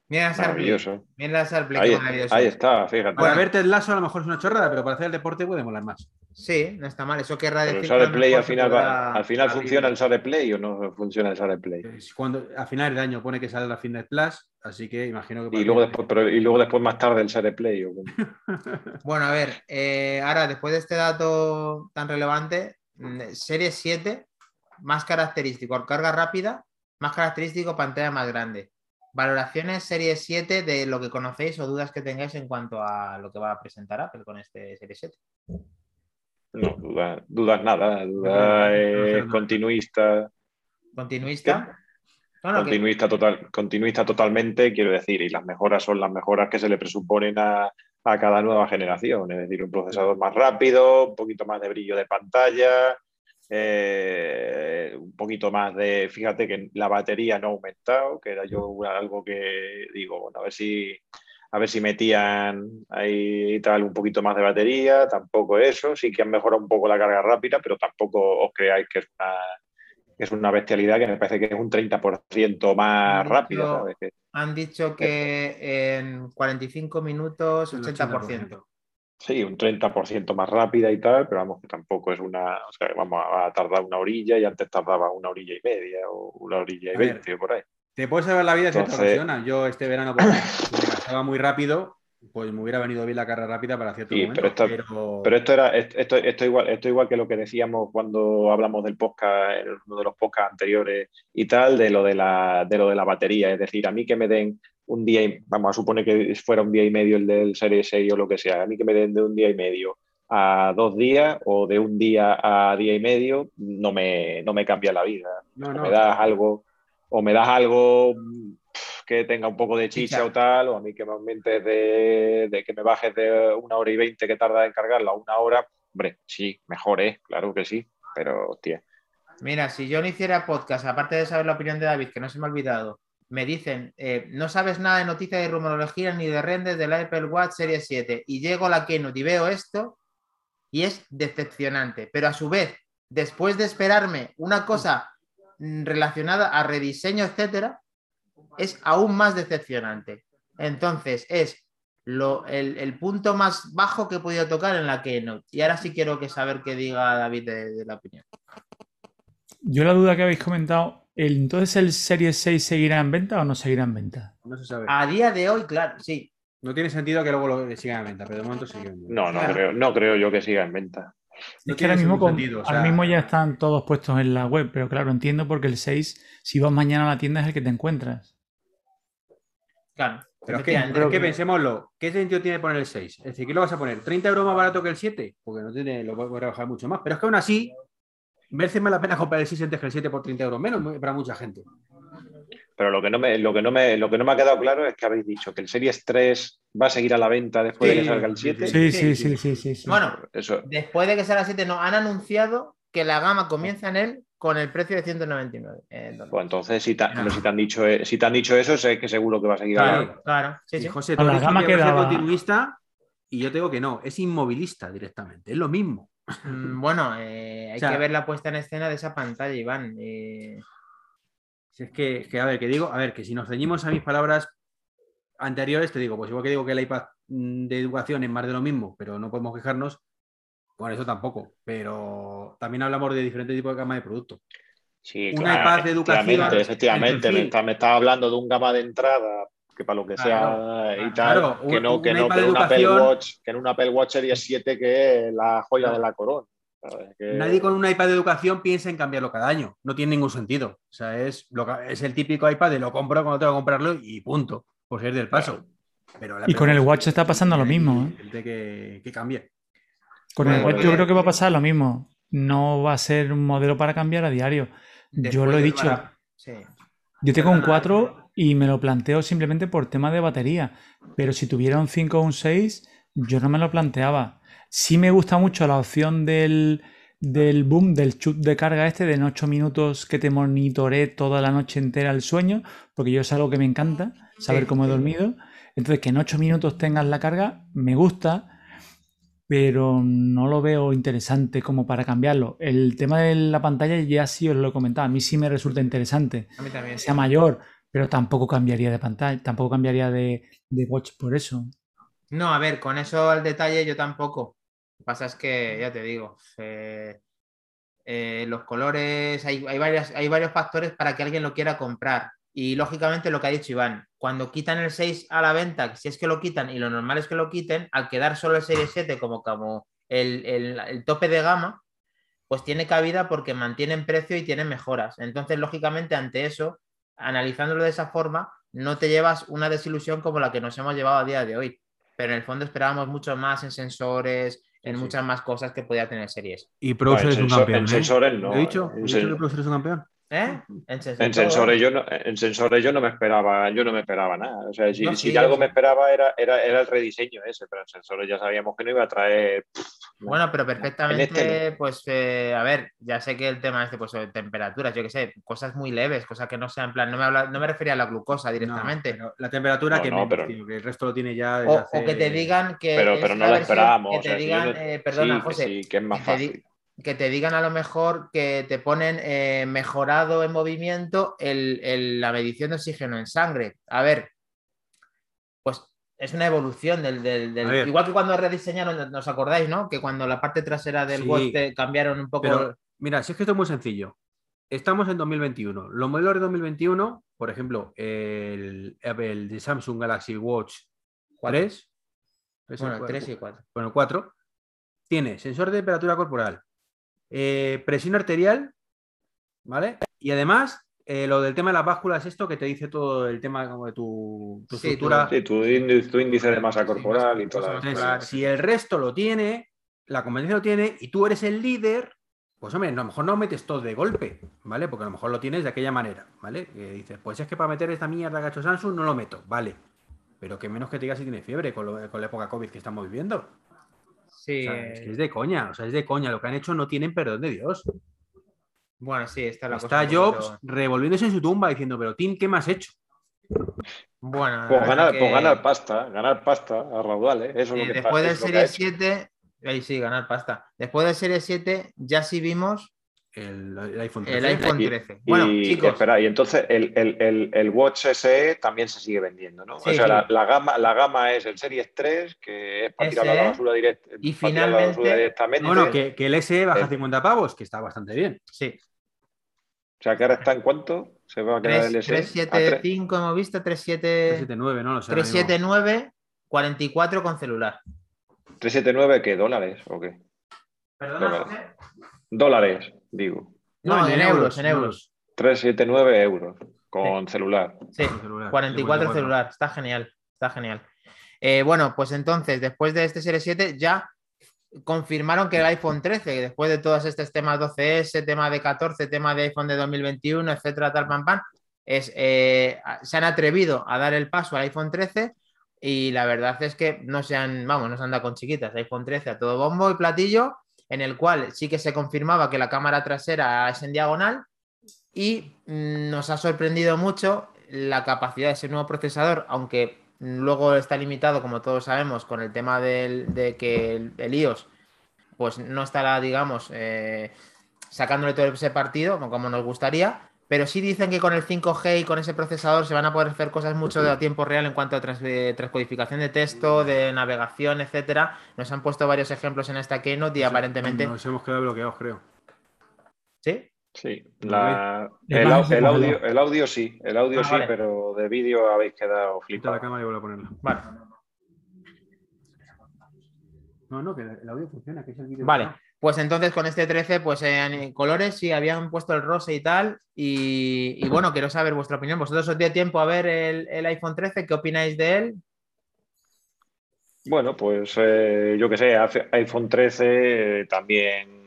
Mira. Maravilloso. Mira Play, Ahí, está, fíjate. Para ver Ted Lasso a lo mejor es una chorrada, pero para hacer el deporte puede molar más. Sí, no está mal. Eso querrá Pero decir el Play al final, va- al final funciona el Share Play o no funciona el Share Play. Cuando, a finales de año pone que sale la Fitness Plus, así que imagino que... Y luego después, pero- y luego después más tarde el Share Play. o Bueno, a ver, eh, ahora después de este dato tan relevante, mm, serie 7, más característico, carga rápida, más característico, pantalla más grande. Valoraciones serie 7 de lo que conocéis o dudas que tengáis en cuanto a lo que va a presentar Apple con este serie 7. No, dudas, dudas nada, no, es. Continuista. continuista, No, no, que- continuista, total, continuista totalmente, quiero decir, y las mejoras son las mejoras que se le presuponen a, a cada nueva generación, es decir, un procesador más rápido, un poquito más de brillo de pantalla, eh, un poquito más de, fíjate que la batería no ha aumentado, que era yo algo que digo, bueno, a ver si a ver si metían ahí y tal un poquito más de batería, tampoco eso, sí que han mejorado un poco la carga rápida, pero tampoco os creáis que es una, que es una bestialidad que me parece que es un 30% más. Que- han dicho que en 45 minutos, El 80%. Sí, un 30% más rápida y tal, pero vamos, que tampoco es una. O sea, vamos a, tardar una orilla y antes tardaba una orilla y media o una orilla y veinte o por ahí. Te puedes salvar la vida si te. Yo este verano, pues, me gastaba muy rápido, pues me hubiera venido bien la carga rápida para cierto Sí, momento. pero esto- pero- Pero esto era esto, esto igual, esto igual que lo que decíamos cuando hablamos del podcast, en uno de los podcasts anteriores y tal, de lo de la, de lo de la batería. Es decir, a mí que me den un día, y, vamos a suponer que fuera un día y medio el del Serie 6 o lo que sea, a mí que me den de un día y medio a dos días o de un día a día y medio, no me, no me cambia la vida. No, no. me das algo, o me das algo mm, que tenga un poco de chicha Chicha. o tal, o a mí que me aumentes de, de que me bajes de una hora y veinte que tarda en cargarla a una hora, hombre, sí, mejor es, claro que sí, pero hostia. Mira, si yo no hiciera podcast, aparte de saber la opinión de David, que no se me ha olvidado, me dicen, eh, no sabes nada de noticias de rumorología ni de renders del Apple Watch Series 7, y llego a la Keynote y veo esto, y es decepcionante. Pero a su vez, después de esperarme una cosa relacionada a rediseño, etcétera, es aún más decepcionante. Entonces, es lo, el, el punto más bajo que he podido tocar en la Keynote. Y ahora sí quiero que saber qué diga David de- de la opinión. Yo la duda que habéis comentado, el- entonces el Series 6 seguirá en venta o no seguirá en venta? No se sabe. A día de hoy, claro, sí. No tiene sentido que luego lo sigan a venta, pero de momento sigue en venta. No, no Claro. creo, no creo yo que siga en venta. No es que ahora mismo, ningún con- sentido, o ahora mismo ya están todos puestos en la web, pero claro, entiendo porque el 6, si vas mañana a la tienda es el que te encuentras. Claro. Pero es que, efectivamente. es que pensémoslo, ¿qué sentido tiene poner el 6? Es decir, ¿qué lo vas a poner? ¿30 euros más barato que el 7? Porque no tiene, lo puedes rebajar mucho más. Pero es que aún así, merece más la pena comprar el 6 antes que el 7 por 30 euros menos para mucha gente. Pero lo que no me, lo que no me, lo que no me ha quedado claro es que habéis dicho que el Series 3 va a seguir a la venta después de que salga el sí, 7. Sí, Sí, sí, sí. sí, sí, sí. sí. Bueno, Eso, después de que sea la 7, no, han anunciado que la gama comienza en él con el precio de 199 eh, pues entonces, si te, hombre, si te han dicho, eh, si te han dicho eso, sé que seguro que va a seguir a la Claro. venta. Claro, sí, Y sí. José, tú la gama que va a ser quedaba- continuista y yo te digo que no, es inmovilista directamente, es lo mismo. Mm, Bueno, eh, hay O sea- que ver la puesta en escena de esa pantalla, Iván. eh, Si es que, que, a ver, que digo, a ver, que si nos ceñimos a mis palabras anteriores, te digo, pues igual que digo que el iPad mm, de educación es más de lo mismo, pero no podemos quejarnos, bueno, eso tampoco, pero también hablamos de diferentes tipos de gama de productos. Sí, Un claro, iPad de educación, efectivamente. Me está, me está hablando de un gama de entrada que para lo que Claro, sea y claro, tal, que no, que no, que en un Apple Watch, que en un Apple Watch Series 7 que es la joya de la corona. Nadie con un iPad de educación piensa en cambiarlo cada año, no tiene ningún sentido. O sea, es, lo que- es el típico iPad de lo compro cuando tengo que comprarlo y punto, por ser del paso. Pero la Y con el Watch está pasando lo mismo, ¿eh? gente que, que cambie. Con el Watch yo bien. creo que va a pasar lo mismo. No va a ser un modelo para cambiar a diario. Yo lo he dicho. Sí. Yo tengo un Perdona. 4 y me lo planteo simplemente por tema de batería. Pero si tuviera un 5 o un 6, yo no me lo planteaba. Sí me gusta mucho la opción del, del boom, del chut de carga este de en 8 minutos que te monitoree toda la noche entera el sueño, porque yo es algo que me encanta, saber cómo he dormido. Entonces, que en 8 minutos tengas la carga, me gusta, pero no lo veo interesante como para cambiarlo. El tema de la pantalla ya sí os lo he comentado, a mí sí me resulta interesante A mí también. sea mayor, Pero tampoco cambiaría de pantalla, tampoco cambiaría de, de watch por eso. No, a ver, con eso al detalle yo tampoco. Que pasa es que, ya te digo, eh, eh, los colores, hay, hay, varias, hay varios factores para que alguien lo quiera comprar. Y lógicamente lo que ha dicho Iván, cuando quitan el 6 a la venta, si es que lo quitan y lo normal es que lo quiten, al quedar solo el Serie 7 como, como el, el, el tope de gama, pues tiene cabida porque mantienen precio y tienen mejoras. Entonces, lógicamente, ante eso, analizándolo de esa forma, no te llevas una desilusión como la que nos hemos llevado a día de hoy. Pero en el fondo esperábamos mucho más en sensores, en Sí, muchas más cosas que podía tener series. Y Browser en es un sensor- campeón. en ¿eh? sensores no, ¿He dicho? ¿He dicho que es un campeón? ¿Eh? En, sensor- En sensores, yo no, en sensores yo no me esperaba, yo no me esperaba nada. O sea, si, No, si sí, algo sí. me esperaba era, era, era el rediseño ese, pero en sensores ya sabíamos que no iba a traer. Bueno, pero perfectamente, este pues, eh, a ver, ya sé que el tema este, pues, de temperaturas, yo qué sé, cosas muy leves, cosas que no sean en plan, no me, habla- no me refería a la glucosa directamente. No, la temperatura No, que pero- que el resto lo tiene ya O, hace- o que te digan que. Pero, pero no la esperábamos. Que o te sea, si yo digan, no- eh, perdona, sí, que José. sí, que es más que fácil. Que te digan a lo mejor que te ponen eh, mejorado en movimiento el- el- la medición de oxígeno en sangre. A ver, pues es una evolución del. igual que cuando rediseñaron, ¿nos acordáis, no? Que cuando la parte trasera del Sí. Watch te cambiaron un poco. Pero, mira, si es que esto es muy sencillo. Estamos en 2021. Los modelos de 2021, por ejemplo, el, el de Samsung Galaxy Watch 3, ¿es bueno, el el cua- 3 y 4. bueno, el 4, tiene sensor de temperatura corporal, eh, presión arterial, ¿vale? Y además, eh, lo del tema de las básculas, esto que te dice todo el tema como de tu, tu Sí, estructura. Sí, tu, índice- tu índice de masa Sí, corporal y las corporal. Entonces, Claro. si el resto lo tiene, la competencia lo tiene y tú eres el líder, pues hombre, a lo mejor no metes todo de golpe, ¿vale? Porque a lo mejor lo tienes de aquella manera, ¿vale? Que dices, pues es que para meter esta mierda hecho Samsung no lo meto, vale. Pero que menos que te digas si tiene fiebre con, lo- con la época COVID que estamos viviendo. Sí, O sea, es eh, que es de coña, o sea, es de coña. Lo que han hecho no tienen perdón de Dios. bueno, sí, está la Está cosa. Jobs poquito- revolviéndose en su tumba diciendo, pero Tim, ¿qué me has hecho? Bueno, Pues ganar, que- pues ganar pasta, ganar pasta a raudales. Eso es Eh, lo que después del Serie hecho. 7, ahí sí, ganar pasta. Después del Serie 7 ya sí vimos El, el iPhone 13. el iPhone Y- 13. Bueno, y, chicos, espera, y entonces el, el- el- el Watch SE también se sigue vendiendo, ¿no? Sí, o sea, sí. La, la gama, la gama es el Series 3, que es para tirar a la basura, direct- y la basura finalmente- directamente. Bueno, que, que el SE baja Eh. 50 pavos, que está bastante bien. sí. O sea, que ahora está en cuánto se va a quedar el SE. A tres- 375 hemos visto, 37 379, no lo sé. ahora mismo. 379, 44 con celular. 379, ¿qué? ¿Dólares o qué? Perdona, Dólares. Dólares, digo. No, en, euros, en euros. 379 euros con celular. Sí, Con celular. 44 celular. Está genial, está genial. Eh, bueno, pues entonces, después de este Serie 7, ya confirmaron que el iPhone 13, después de todos estos temas 12S, tema de 14, tema de iPhone de 2021, etcétera, tal, pam, pam, es, eh, se han atrevido a dar el paso al iPhone 13 y la verdad es que no se han, vamos, no se han dado con chiquitas. iPhone 13 a todo bombo y platillo, en el cual sí que se confirmaba que la cámara trasera es en diagonal y mm, nos ha sorprendido mucho la capacidad de ese nuevo procesador, aunque luego está limitado, como todos sabemos, con el tema del- de que el, iOS pues no estará, digamos, eh, sacándole todo ese partido como nos gustaría. Pero sí dicen que con el 5G y con ese procesador se van a poder hacer cosas mucho de a tiempo real en cuanto a trans- eh, transcodificación de texto, de navegación, etcétera. Nos han puesto varios ejemplos en esta keynote y aparentemente. Nos hemos quedado bloqueados, creo. ¿Sí? Sí, el, audio, el audio sí, el audio Ah, sí, vale. pero de vídeo habéis quedado Quita la flipados. cámara y vuelvo a ponerla. Vale. No, no, que el audio funciona, que es el vídeo. Vale, que no. Pues entonces con este 13, pues en colores sí habían puesto el rosa y tal. Y, y bueno, quiero saber vuestra opinión. ¿Vosotros os dio tiempo a ver el, el iPhone 13? ¿Qué opináis de él? Bueno, pues eh, yo que sé, iPhone 13 eh, también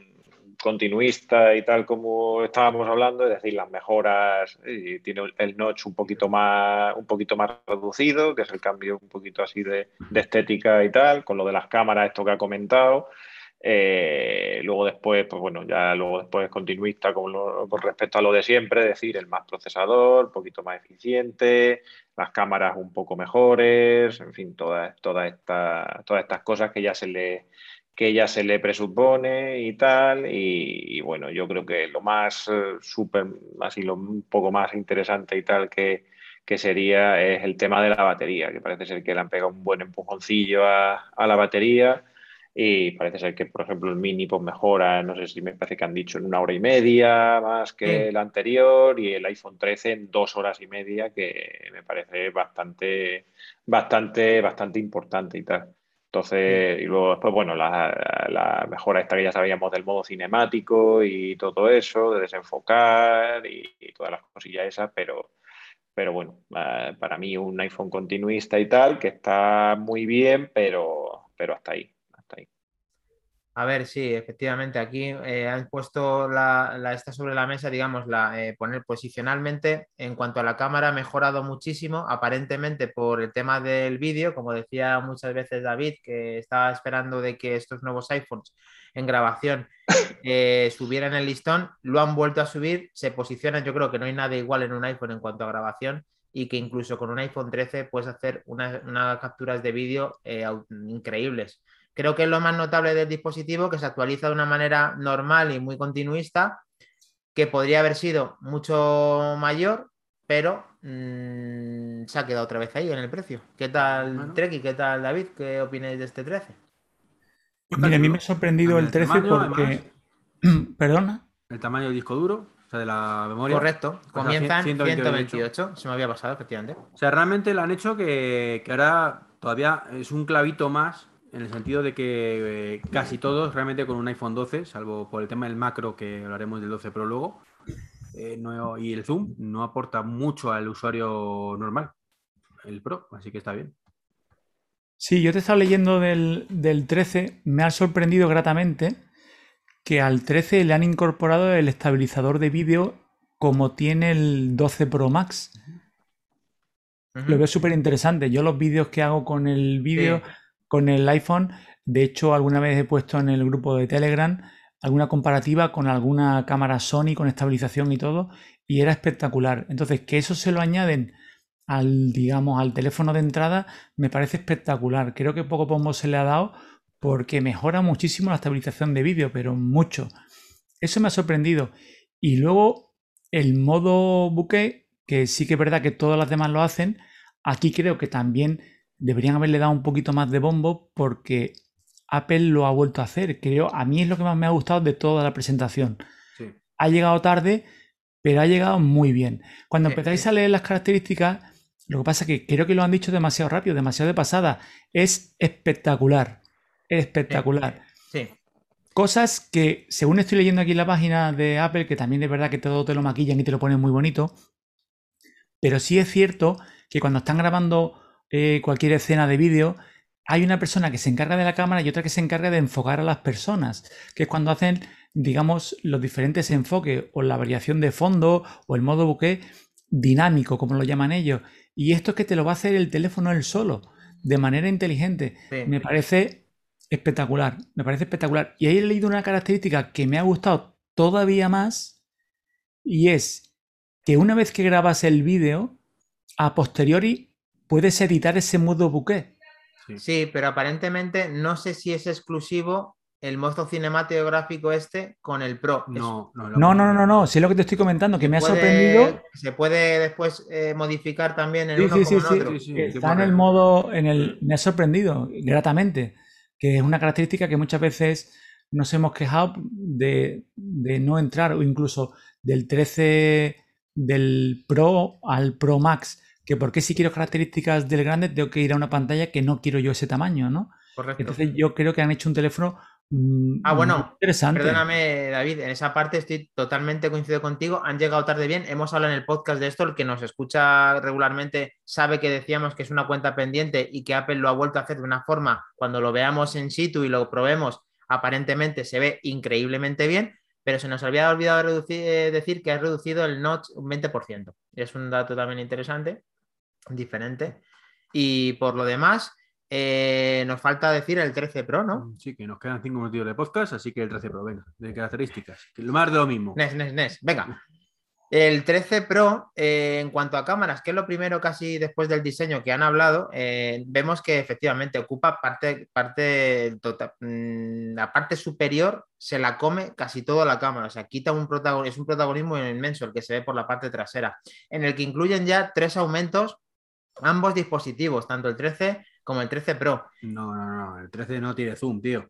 continuista y tal como estábamos hablando, es decir, las mejoras, y tiene el notch un poquito más, un poquito más reducido, que es el cambio un poquito así de, de estética y tal, con lo de las cámaras, esto que ha comentado. Eh, luego después, pues bueno, ya luego después continuista con, respecto a lo de siempre, es decir, el más procesador, un poquito más eficiente, las cámaras un poco mejores, en fin, todas, todas, estas, todas estas cosas que ya se le que ya se le presupone y tal, y, bueno, yo creo que lo más eh, súper, así lo un poco más interesante y tal que, que sería es el tema de la batería, que parece ser que le han pegado un buen empujoncillo a la batería y parece ser que, por ejemplo, el Mini pues mejora, no sé si me parece que han dicho en una hora y media más que Sí. el anterior y el iPhone 13 en dos horas y media, que me parece bastante, bastante, bastante importante y tal. Entonces, y luego después, bueno, la, la mejora esta que ya sabíamos del modo cinemático y todo eso, de desenfocar y, y todas las cosillas esas, pero, pero bueno, eh, para mí un iPhone continuista y tal, que está muy bien, pero, pero hasta ahí. A ver, sí, efectivamente, aquí eh, han puesto la, esta sobre la mesa, digamos, la, eh, poner posicionalmente en cuanto a la cámara ha mejorado muchísimo, aparentemente por el tema del vídeo, como decía muchas veces David, que estaba esperando de que estos nuevos iPhones en grabación eh, subieran el listón, lo han vuelto a subir, se posicionan, yo creo que no hay nada igual en un iPhone en cuanto a grabación y que incluso con un iPhone 13 puedes hacer unas unas capturas de vídeo increíbles. Creo que es lo más notable del dispositivo, que se actualiza de una manera normal y muy continuista, que podría haber sido mucho mayor, pero mm, se ha quedado otra vez ahí en el precio. ¿Qué tal, Bueno. Treki? ¿Qué tal, David? ¿Qué opináis de este 13? Pues mira, a mí me ha sorprendido En el el 13 tamaño, porque... Perdona. El tamaño del disco duro, o sea, de la memoria. Correcto, comienzan 128. 128, se me había pasado, efectivamente. O sea, realmente lo han hecho que, que ahora todavía es un clavito más en el sentido de que eh, casi todos realmente con un iPhone 12, salvo por el tema del macro que hablaremos del 12 Pro luego, eh, no- y el zoom no aporta mucho al usuario normal, el Pro, así que está bien. Sí, yo te estaba leyendo del, del 13, me ha sorprendido gratamente que al 13 le han incorporado el estabilizador de vídeo como tiene el 12 Pro Max. Lo veo súper interesante. Yo los vídeos que hago con el vídeo, Sí. Con el iPhone, de hecho alguna vez he puesto en el grupo de Telegram alguna comparativa con alguna cámara Sony con estabilización y todo, y era espectacular. Entonces, que eso se lo añaden al, digamos, al teléfono de entrada, me parece espectacular. Creo que poco pombo se le ha dado porque mejora muchísimo la estabilización de vídeo, pero mucho. Eso me ha sorprendido. Y luego el modo bokeh, que sí que es verdad que todas las demás lo hacen, aquí creo que también deberían haberle dado un poquito más de bombo porque Apple lo ha vuelto a hacer. Creo, a mí es lo que más me ha gustado de toda la presentación. Sí. Ha llegado tarde, pero ha llegado muy bien. Cuando Sí, empezáis sí. a leer las características, lo que pasa es que creo que lo han dicho demasiado rápido, demasiado de pasada. Es espectacular. Es espectacular. Sí, Cosas que, según estoy leyendo aquí en la página de Apple, que también es verdad que todo te lo maquillan y te lo ponen muy bonito, pero sí es cierto que cuando están grabando eh, cualquier escena de vídeo, hay una persona que se encarga de la cámara y otra que se encarga de enfocar a las personas, que es cuando hacen, digamos, los diferentes enfoques o la variación de fondo o el modo bokeh dinámico, como lo llaman ellos. Y esto es que te lo va a hacer el teléfono él solo, de manera inteligente. sí. Me parece espectacular, me parece espectacular. Y ahí he leído una característica que me ha gustado todavía más y es que una vez que grabas el vídeo, a posteriori puedes editar ese modo bokeh. Sí, pero aparentemente no sé si es exclusivo el modo cinematográfico este con el Pro. Es- No, no, No, no, no, no, sé lo que te estoy comentando, que me ha sorprendido. Se puede después eh, modificar también en Sí, uno sí, como sí, sí, otro. sí, sí. que sí, está en el modo, en el, me ha sorprendido gratamente, que es una característica que muchas veces nos hemos quejado de, de no entrar, o incluso del 13 del Pro al Pro Max, que porque si quiero características del grande tengo que ir a una pantalla que no quiero yo ese tamaño, ¿no? Correcto. Entonces yo creo que han hecho un teléfono mm, Ah, bueno, interesante. Perdóname, David, en esa parte estoy totalmente coincido contigo. Han llegado tarde bien. Hemos hablado en el podcast de esto. El que nos escucha regularmente sabe que decíamos que es una cuenta pendiente y que Apple lo ha vuelto a hacer de una forma, cuando lo veamos en situ y lo probemos, aparentemente se ve increíblemente bien, pero se nos había olvidado reducir- eh, decir que ha reducido el notch un 20%. Es un dato también interesante, diferente. Y por lo demás, eh, nos falta decir el 13 Pro, ¿no? Sí, que nos quedan cinco minutos de podcast, así que el 13 Pro, venga, de características. Lo más de lo mismo. Nes, Nes, Nes, venga. El 13 Pro, eh, en cuanto a cámaras, que es lo primero casi después del diseño que han hablado, eh, vemos que efectivamente ocupa parte, parte tota, mm, la parte superior, se la come casi toda la cámara, o sea, quita un protagonismo, es un protagonismo inmenso el que se ve por la parte trasera, en el que incluyen ya tres aumentos, ambos dispositivos, tanto el 13 como el 13 Pro. No, no, no, el 13 no tiene zoom, tío.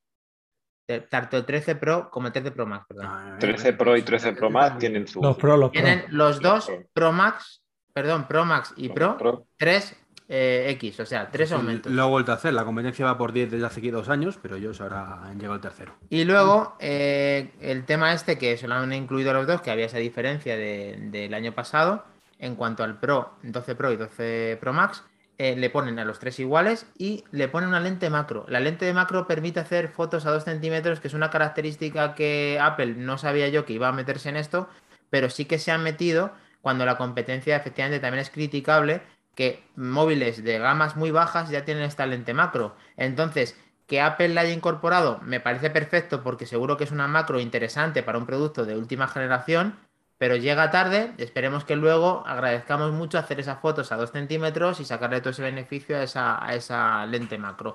Eh, Tanto el 13 Pro como el 13 Pro Max, perdón. No, 13 Pro y 13 Pro Max tienen zoom. Los Pro, los Pro. Tienen los dos Pro. Max, perdón, Pro Max y Pro, Pro. 3 X, o sea, tres aumentos. Lo he vuelto a hacer. La competencia va por 10 desde hace aquí dos años, pero ellos ahora han llegado al tercero. Y luego eh, el tema este que se lo han incluido los dos, que había esa diferencia de- del año pasado, en cuanto al Pro, 12 Pro y 12 Pro Max, eh, le ponen a los tres iguales y le ponen una lente macro. La lente de macro permite hacer fotos a 2 centímetros, que es una característica que Apple no sabía yo que iba a meterse en esto, pero sí que se han metido cuando la competencia efectivamente también es criticable, que móviles de gamas muy bajas ya tienen esta lente macro. Entonces, que Apple la haya incorporado me parece perfecto porque seguro que es una macro interesante para un producto de última generación, pero llega tarde. Esperemos que luego agradezcamos mucho hacer esas fotos a 2 centímetros y sacarle todo ese beneficio a esa, a esa lente macro.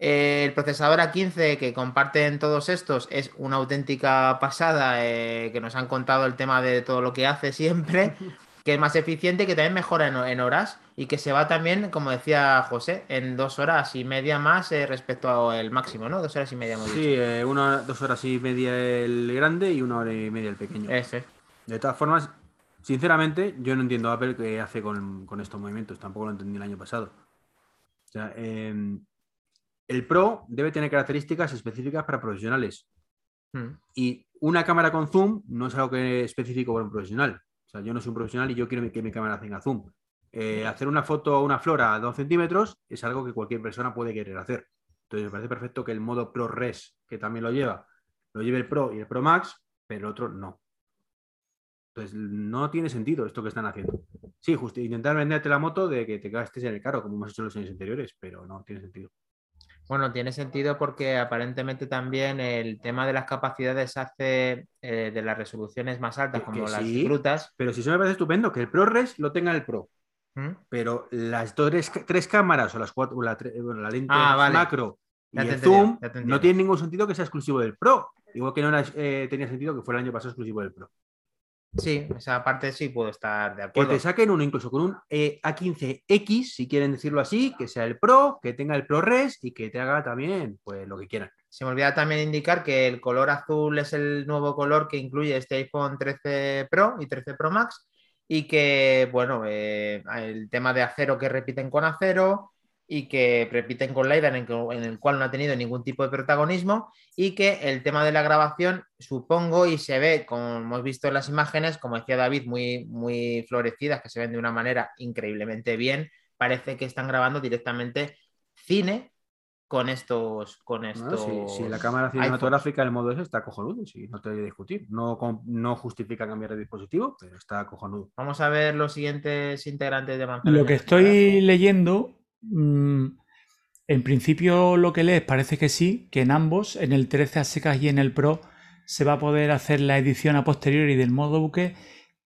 Eh, el procesador A15 que comparten todos estos es una auténtica pasada, eh, que nos han contado el tema de todo lo que hace siempre, que es más eficiente, que también mejora en, en horas y que se va también, como decía José, en dos horas y media más eh, respecto al máximo, ¿no? Dos horas y media hemos Sí, dicho. una, dos horas y media el grande y una hora y media el pequeño. De todas formas, sinceramente, yo no entiendo a Apple qué hace con, con estos movimientos. Tampoco lo entendí el año pasado. O sea, eh, el Pro debe tener características específicas para profesionales. Mm. Y una cámara con zoom no es algo que es específico para un profesional. O sea, yo no soy un profesional y yo quiero que mi cámara tenga zoom. Eh, hacer una foto a una flora a 2 centímetros es algo que cualquier persona puede querer hacer. Entonces me parece perfecto que el modo ProRes, que también lo lleva, lo lleve el Pro y el Pro Max, pero el otro no. Entonces no tiene sentido esto que están haciendo. Sí, justo intentar venderte la moto de que te gastes en el carro, como hemos hecho en los años anteriores, pero no tiene sentido. Bueno, tiene sentido porque aparentemente también el tema de las capacidades hace eh, de las resoluciones más altas, como las sí. frutas. Pero si eso me parece estupendo, que el ProRes lo tenga el Pro. ¿Mm? pero las dos, tres, tres cámaras o las cuatro, o la, la lente Ah, vale. macro y el zoom no tiene ningún sentido que sea exclusivo del Pro. Igual que no era, eh, tenía sentido que fuera el año pasado exclusivo del Pro. Sí, esa parte sí puedo estar de Que acuerdo. te saquen uno incluso con un eh, A15X, si quieren decirlo así, que sea el Pro, que tenga el ProRes y que te haga también pues lo que quieran. Se me olvida también indicar que el color azul es el nuevo color que incluye este iPhone 13 Pro y 13 Pro Max y que, bueno, eh, el tema de acero que repiten con acero y que repiten con LiDAR en, el cual no ha tenido ningún tipo de protagonismo y que el tema de la grabación, supongo, y se ve, como hemos visto en las imágenes, como decía David, muy, muy florecidas, que se ven de una manera increíblemente bien, parece que están grabando directamente cine con estos, con ¿no? estos Si, si la cámara cinematográfica, el modo ese está cojonudo, sí, no te voy a discutir. No, no justifica cambiar de dispositivo, pero está cojonudo. Vamos a ver los siguientes integrantes de Manzana. Lo que estoy leyendo, mm, en principio lo que lees parece que sí, que en ambos, en el 13 a secas y en el Pro, se va a poder hacer la edición a posteriori del modo buque,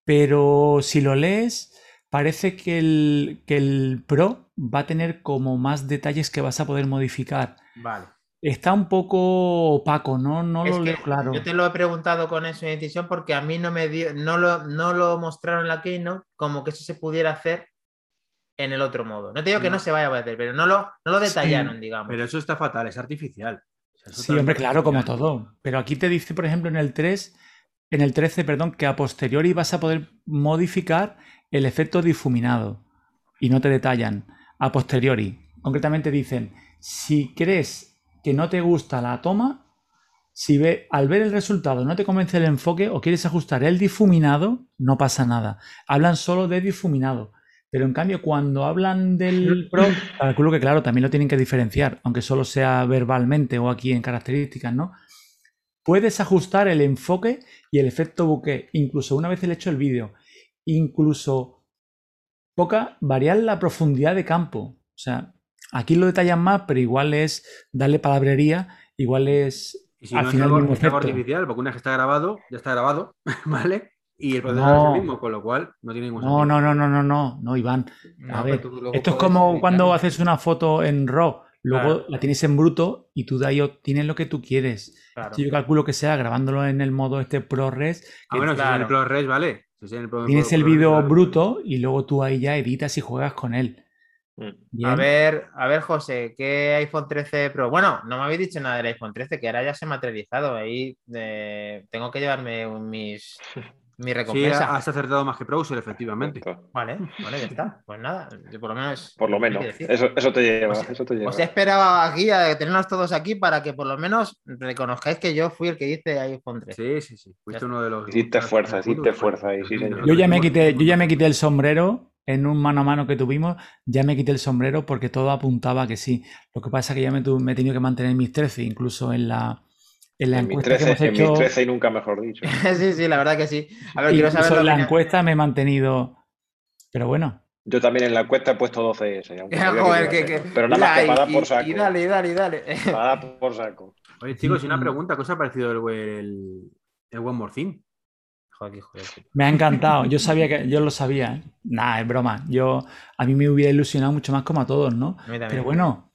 pero si lo lees, parece que el, que el Pro va a tener como más detalles que vas a poder modificar. Vale. Está un poco opaco, ¿no? No Es lo que leo claro. Yo te lo he preguntado con eso en decisión porque a mí no me dio, no lo, no lo mostraron en la Keynote como que eso se pudiera hacer en el otro modo. No te digo que no, se vaya a hacer, pero no lo, no lo detallaron, digamos. Pero eso está fatal, es artificial. Sí, hombre, claro, como todo. Pero aquí te dice, por ejemplo, en el 3, en el 13, perdón, que a posteriori vas a poder modificar el efecto difuminado. Y no te detallan. A posteriori. Concretamente dicen, si crees que no te gusta la toma, si ve, al ver el resultado no te convence el enfoque o quieres ajustar el difuminado, no pasa nada. Hablan solo de difuminado. Pero en cambio, cuando hablan del Pro, calculo que claro, también lo tienen que diferenciar, aunque solo sea verbalmente o aquí en características, ¿no? Puedes ajustar el enfoque y el efecto bokeh, incluso una vez el hecho el vídeo, incluso poca, variar la profundidad de campo. O sea, aquí lo detallan más, pero igual es darle palabrería, igual es Y si al no final es algo artificial, porque una vez que está grabado, ya está grabado, ¿vale? Y el procesador es No. el mismo, con lo cual no tiene ningún No, sentido. no, no, no, no, no, no, Iván. No, A ver, esto es como cuando haces una foto en RAW, luego Claro. la tienes en bruto y tú de ahí obtienes lo que tú quieres. Claro. Yo calculo que sea grabándolo en el modo este ProRes, Ah, bueno, si es en claro. el ProRes, vale. Si es en el Pro- tienes Pro- el ProRes, vídeo bruto y luego tú ahí ya editas y juegas con él. Mm. A Bien. ver, a ver, José, ¿qué iPhone 13 Pro? Bueno, no me habéis dicho nada del iPhone 13, que ahora ya se ha materializado. Ahí eh, tengo que llevarme un- mis, mi Sí, recompensa. has acertado más que Browser, efectivamente. Vale, vale, ya está. Pues nada, yo por lo menos. Por lo menos. Eso, eso te lleva. Os- Eso te lleva. Os he esperado aquí a tenernos todos aquí para que por lo menos reconozcáis que yo fui el que hice iPhone 13. Sí, sí, sí. Fuiste uno de los. Hiciste fuerza, hiciste fuerza ahí, sí, señor. Yo ya me quité, yo ya me quité el sombrero en un mano a mano que tuvimos, ya me quité el sombrero porque todo apuntaba que sí. Lo que pasa es que ya me, tu- me he tenido que mantener en mis 13, incluso en la, en la En mis encuesta que 13, hemos en mis hecho. 13 y nunca mejor dicho. sí, sí, la verdad que sí. A ver, quiero incluso saber en la encuesta me he mantenido. Pero bueno, Yo también en la encuesta he puesto 12S. aunque sabía Joder, que iba que, a ser. que- Pero nada más que para dar por saco. Y dale, y dale, y dale. Para dar por saco. Oye, chicos, y una Mm. pregunta: ¿qué os ha parecido el, el, el One More Thing? Joder, me ha encantado. Yo sabía que, yo lo sabía. ¿eh? Nada, es broma. Yo, a mí me hubiera ilusionado mucho más como a todos, ¿no? A. Pero bueno,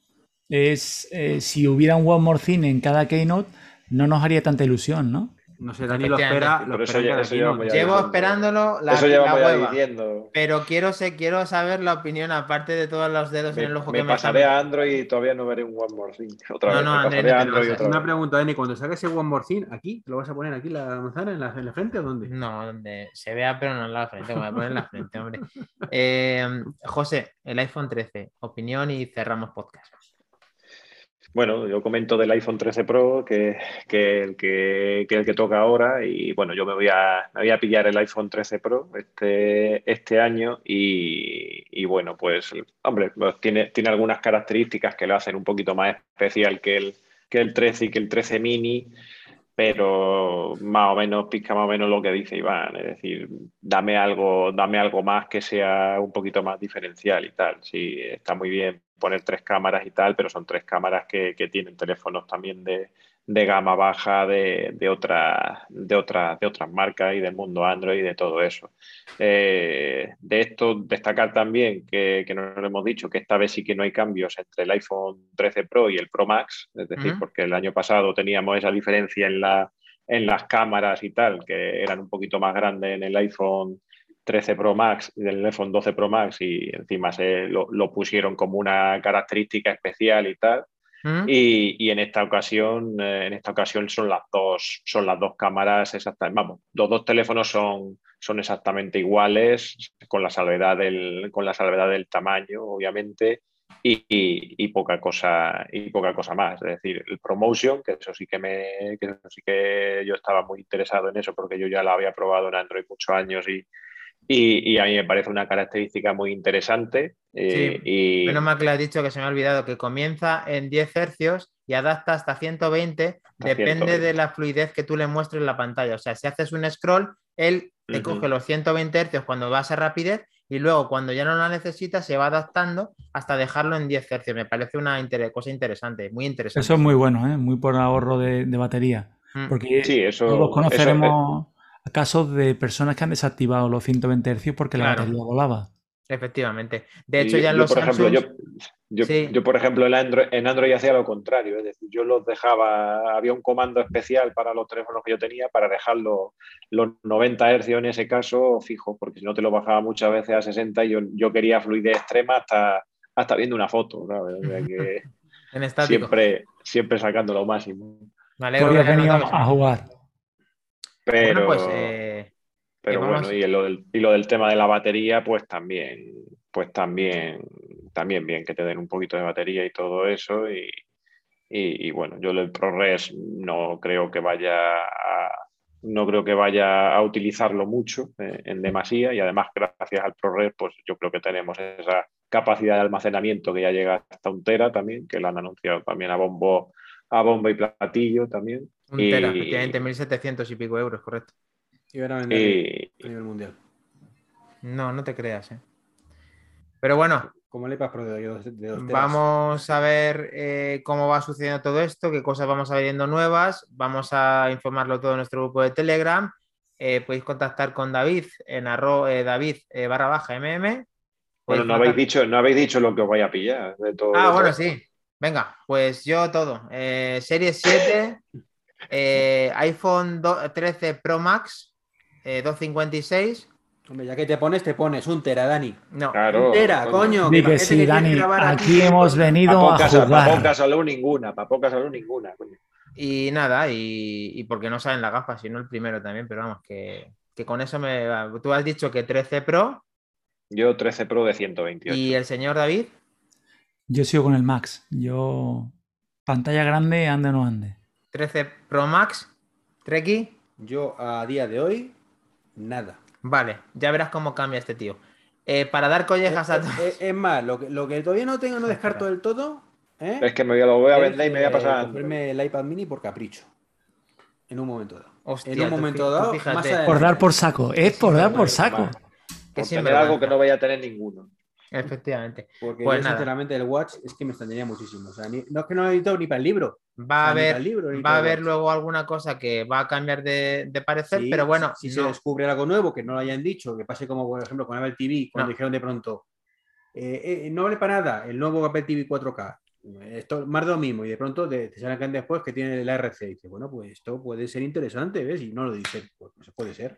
es, eh, si hubiera un One More Thing en cada Keynote, no nos haría tanta ilusión, ¿no? No sé, Dani lo espera. Lo Pero espera ya- eso Llevo diciendo. esperándolo la, Eso la llevamos ya hueva. diciendo. Pero quiero, sé, quiero saber la opinión, aparte de todos los dedos Me, en el ojo me que me pasaré a Android y todavía no veré un One More Thing. Otra No, vez. no, Android a Android otra Una vez. pregunta, Dani, cuando saques ese One More Thing, ¿aquí? ¿Te lo vas a poner aquí la manzana en la, en la frente o dónde? No, donde se vea, pero no en la frente. Me voy a poner en la frente, hombre. Eh, José, el iPhone 13, opinión y cerramos podcast. Bueno, yo comento del iPhone 13 Pro, que, que, el que, toca ahora, y bueno, yo me voy a, pillar el iPhone 13 Pro este, este año y, y bueno, pues, hombre, pues tiene, tiene algunas características que lo hacen un poquito más especial que el, que el 13 y que el 13 mini, pero más o menos pica más o menos lo que dice Iván, es decir, dame algo, dame algo más que sea un poquito más diferencial y tal. Sí, está muy bien poner tres cámaras y tal, pero son tres cámaras que, que tienen teléfonos también de, de gama baja de, de, otra, de, otra, de otras marcas y del mundo Android y de todo eso. Eh, de esto, destacar también que, que no lo hemos dicho, que esta vez sí que no hay cambios entre el iPhone 13 Pro y el Pro Max, es decir, porque el año pasado teníamos esa diferencia en, la, en las cámaras y tal, que eran un poquito más grandes en el iPhone 13 Pro Max y del iPhone 12 Pro Max y encima se lo, lo pusieron como una característica especial y tal. ¿Mm? Y, y en esta ocasión, eh, en esta ocasión son las dos, son las dos cámaras exactamente, vamos, los dos teléfonos son, son exactamente iguales, con la salvedad del, con la salvedad del tamaño, obviamente, y, y- y poca cosa, y poca cosa más. Es decir, el promotion, que eso sí que me, que eso sí que yo estaba muy interesado en eso, porque yo ya lo había probado en Android muchos años y, y, y a mí me parece una característica muy interesante. eh, y, Menos mal que le has dicho que se me ha olvidado que comienza en 10 hercios y adapta hasta 120, depende 120. de la fluidez que tú le muestres en la pantalla. O sea, si haces un scroll, él te Ujú. coge los 120 hercios cuando va a ser rapidez y luego cuando ya no la necesita se va adaptando hasta dejarlo en 10 hercios. Me parece una inter- cosa interesante, muy interesante. Eso es muy bueno, ¿eh? muy por ahorro de, de batería. Mm. Porque Sí, eso- todos eso- casos de personas que han desactivado los 120 Hz porque la Claro. batería volaba. Efectivamente. De hecho, Y ya en yo, los por ejemplo, yo, yo, Sí. yo, por ejemplo, en Android, en Android hacía lo contrario, es decir, yo los dejaba, había un comando especial para los teléfonos que yo tenía para dejar los, los 90 Hz en ese caso fijos, porque si no te lo bajaba muchas veces a 60 y yo, yo quería fluidez extrema hasta, hasta viendo una foto. O sea que en estático. siempre, siempre sacando lo máximo. Me Tú alegro que habías hayas venido notado eso. a jugar. Pero, Bueno, pues eh, Pero vamos- bueno, y lo, del, y lo del tema de la batería, pues también, pues también, también bien que te den un poquito de batería y todo eso. Y, y- y bueno, yo el ProRes no creo que vaya a, no creo que vaya a utilizarlo mucho eh, en demasía y además gracias al ProRes, pues yo creo que tenemos esa capacidad de almacenamiento que ya llega hasta un tera también, que lo han anunciado también a bombo, a bombo y platillo también. un y- tera, efectivamente, 1.700 y pico euros, correcto. Y van a vender Y, a nivel mundial. No, no te creas, ¿eh? Pero bueno, Como iPad Pro de dos, de dos teras. vamos a ver eh, cómo va sucediendo todo esto, qué cosas vamos a ver viendo nuevas. Vamos a informarlo todo en nuestro grupo de Telegram. eh, podéis contactar con David en arro, eh, David eh, barra baja mm. Bueno, no habéis, dicho, no habéis dicho lo que os voy a pillar. De todo Ah, bueno, sí. Venga, pues yo todo. Eh, serie 7, eh, iPhone do- 13 Pro Max, eh, 256. Hombre, ya que te pones, te pones un tera, Dani. No, Claro. Un tera, coño. La que sí, quiere Dani. Aquí hemos Pa' venido a poca, pa' jugar. poca salud ninguna, para poca salud ninguna. coño. Y nada, y, y porque no salen las gafas, sino el primero también, pero vamos, que, que con eso me va. Tú has dicho que 13 Pro Yo 13 Pro de 128. y el señor David, Yo sigo con el Max. Yo. Pantalla grande, ande o no ande. 13 Pro Max, Treki. Yo a día de hoy, nada. Vale, ya verás cómo cambia este tío. Eh, para dar collejas a Eh, todos. eh, es más, lo que, lo que todavía no tengo, no descarto del todo, ¿eh? Es que me lo voy a vender y me voy a eh, pasar. comprarme el iPad mini por capricho. En un momento dado. Hostia, en un momento dado, fíjate. más. Por dar por saco. Es por dar por saco. Qué Por tener algo que no vaya a tener ninguno. Efectivamente. Porque Pues yo, nada. sinceramente, el Watch es que me extrañaría muchísimo. O sea, ni- no es que no lo necesito ni para el libro. Va a haber, libro, va a haber luego alguna cosa que va a cambiar de, de parecer, Sí, pero bueno, si, si no. se descubre algo nuevo que no lo hayan dicho, que pase como por ejemplo con Apple TV, cuando No. dijeron de pronto, eh, eh, no vale para nada el nuevo Apple TV 4K. Esto más de lo mismo, y de pronto te, te sacan después que tiene el RC. Y dices, bueno, pues esto puede ser interesante, ¿ves? Y no lo dice, pues puede ser.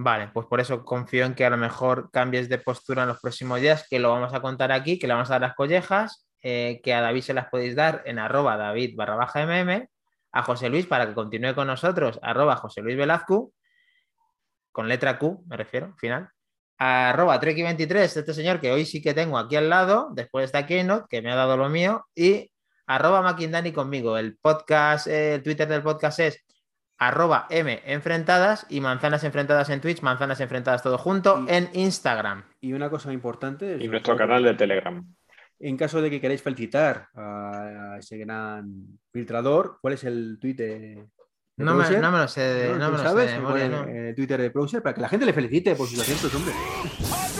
Vale, pues por eso confío en que a lo mejor cambies de postura en los próximos días, que lo vamos a contar aquí, que le vamos a dar las collejas, eh, que a David se las podéis dar en arroba David barra baja mm, a José Luis para que continúe con nosotros, arroba José Luis Velazco, con letra Q, me refiero, final, arroba Treki23, este señor que hoy sí que tengo aquí al lado, después de esta keynote, que me ha dado lo mío, y arroba Maquindani conmigo. El podcast, eh, el Twitter del podcast es arroba M enfrentadas y manzanas enfrentadas en Twitch, manzanas enfrentadas todo junto Y- en Instagram. Y una cosa importante. Y nuestro canal de Telegram. En caso de que queráis felicitar a, a ese gran filtrador, ¿cuál es el tweet de, de No me, Browser? no me lo sé, de- ¿No? no ¿Tú me lo sé sabes? de memoria, pone no. en el Twitter de Browser para que la gente le felicite por sus acentos, hombre.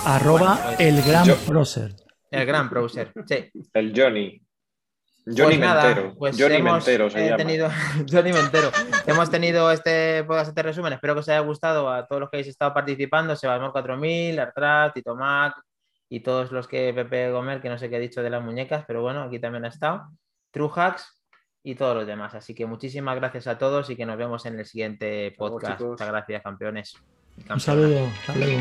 Arroba Bueno, pues, el gran prócer. El gran browser. Sí. El Johnny. Johnny Pues nada, Mentero. pues Johnny hemos, Mentero se eh, llama. tenido, Johnny Mentero. hemos tenido este podcast de resumen. Espero que os haya gustado a todos los que habéis estado participando. Sebasmor 4000, Artrat, Tito Mac y todos los que Pepe Gomer, que no sé qué ha dicho de las muñecas, pero bueno, aquí también ha estado. True Hacks y todos los demás. Así que muchísimas gracias a todos y que nos vemos en el siguiente podcast. Muchas gracias, campeones. Un saludo. Hasta luego.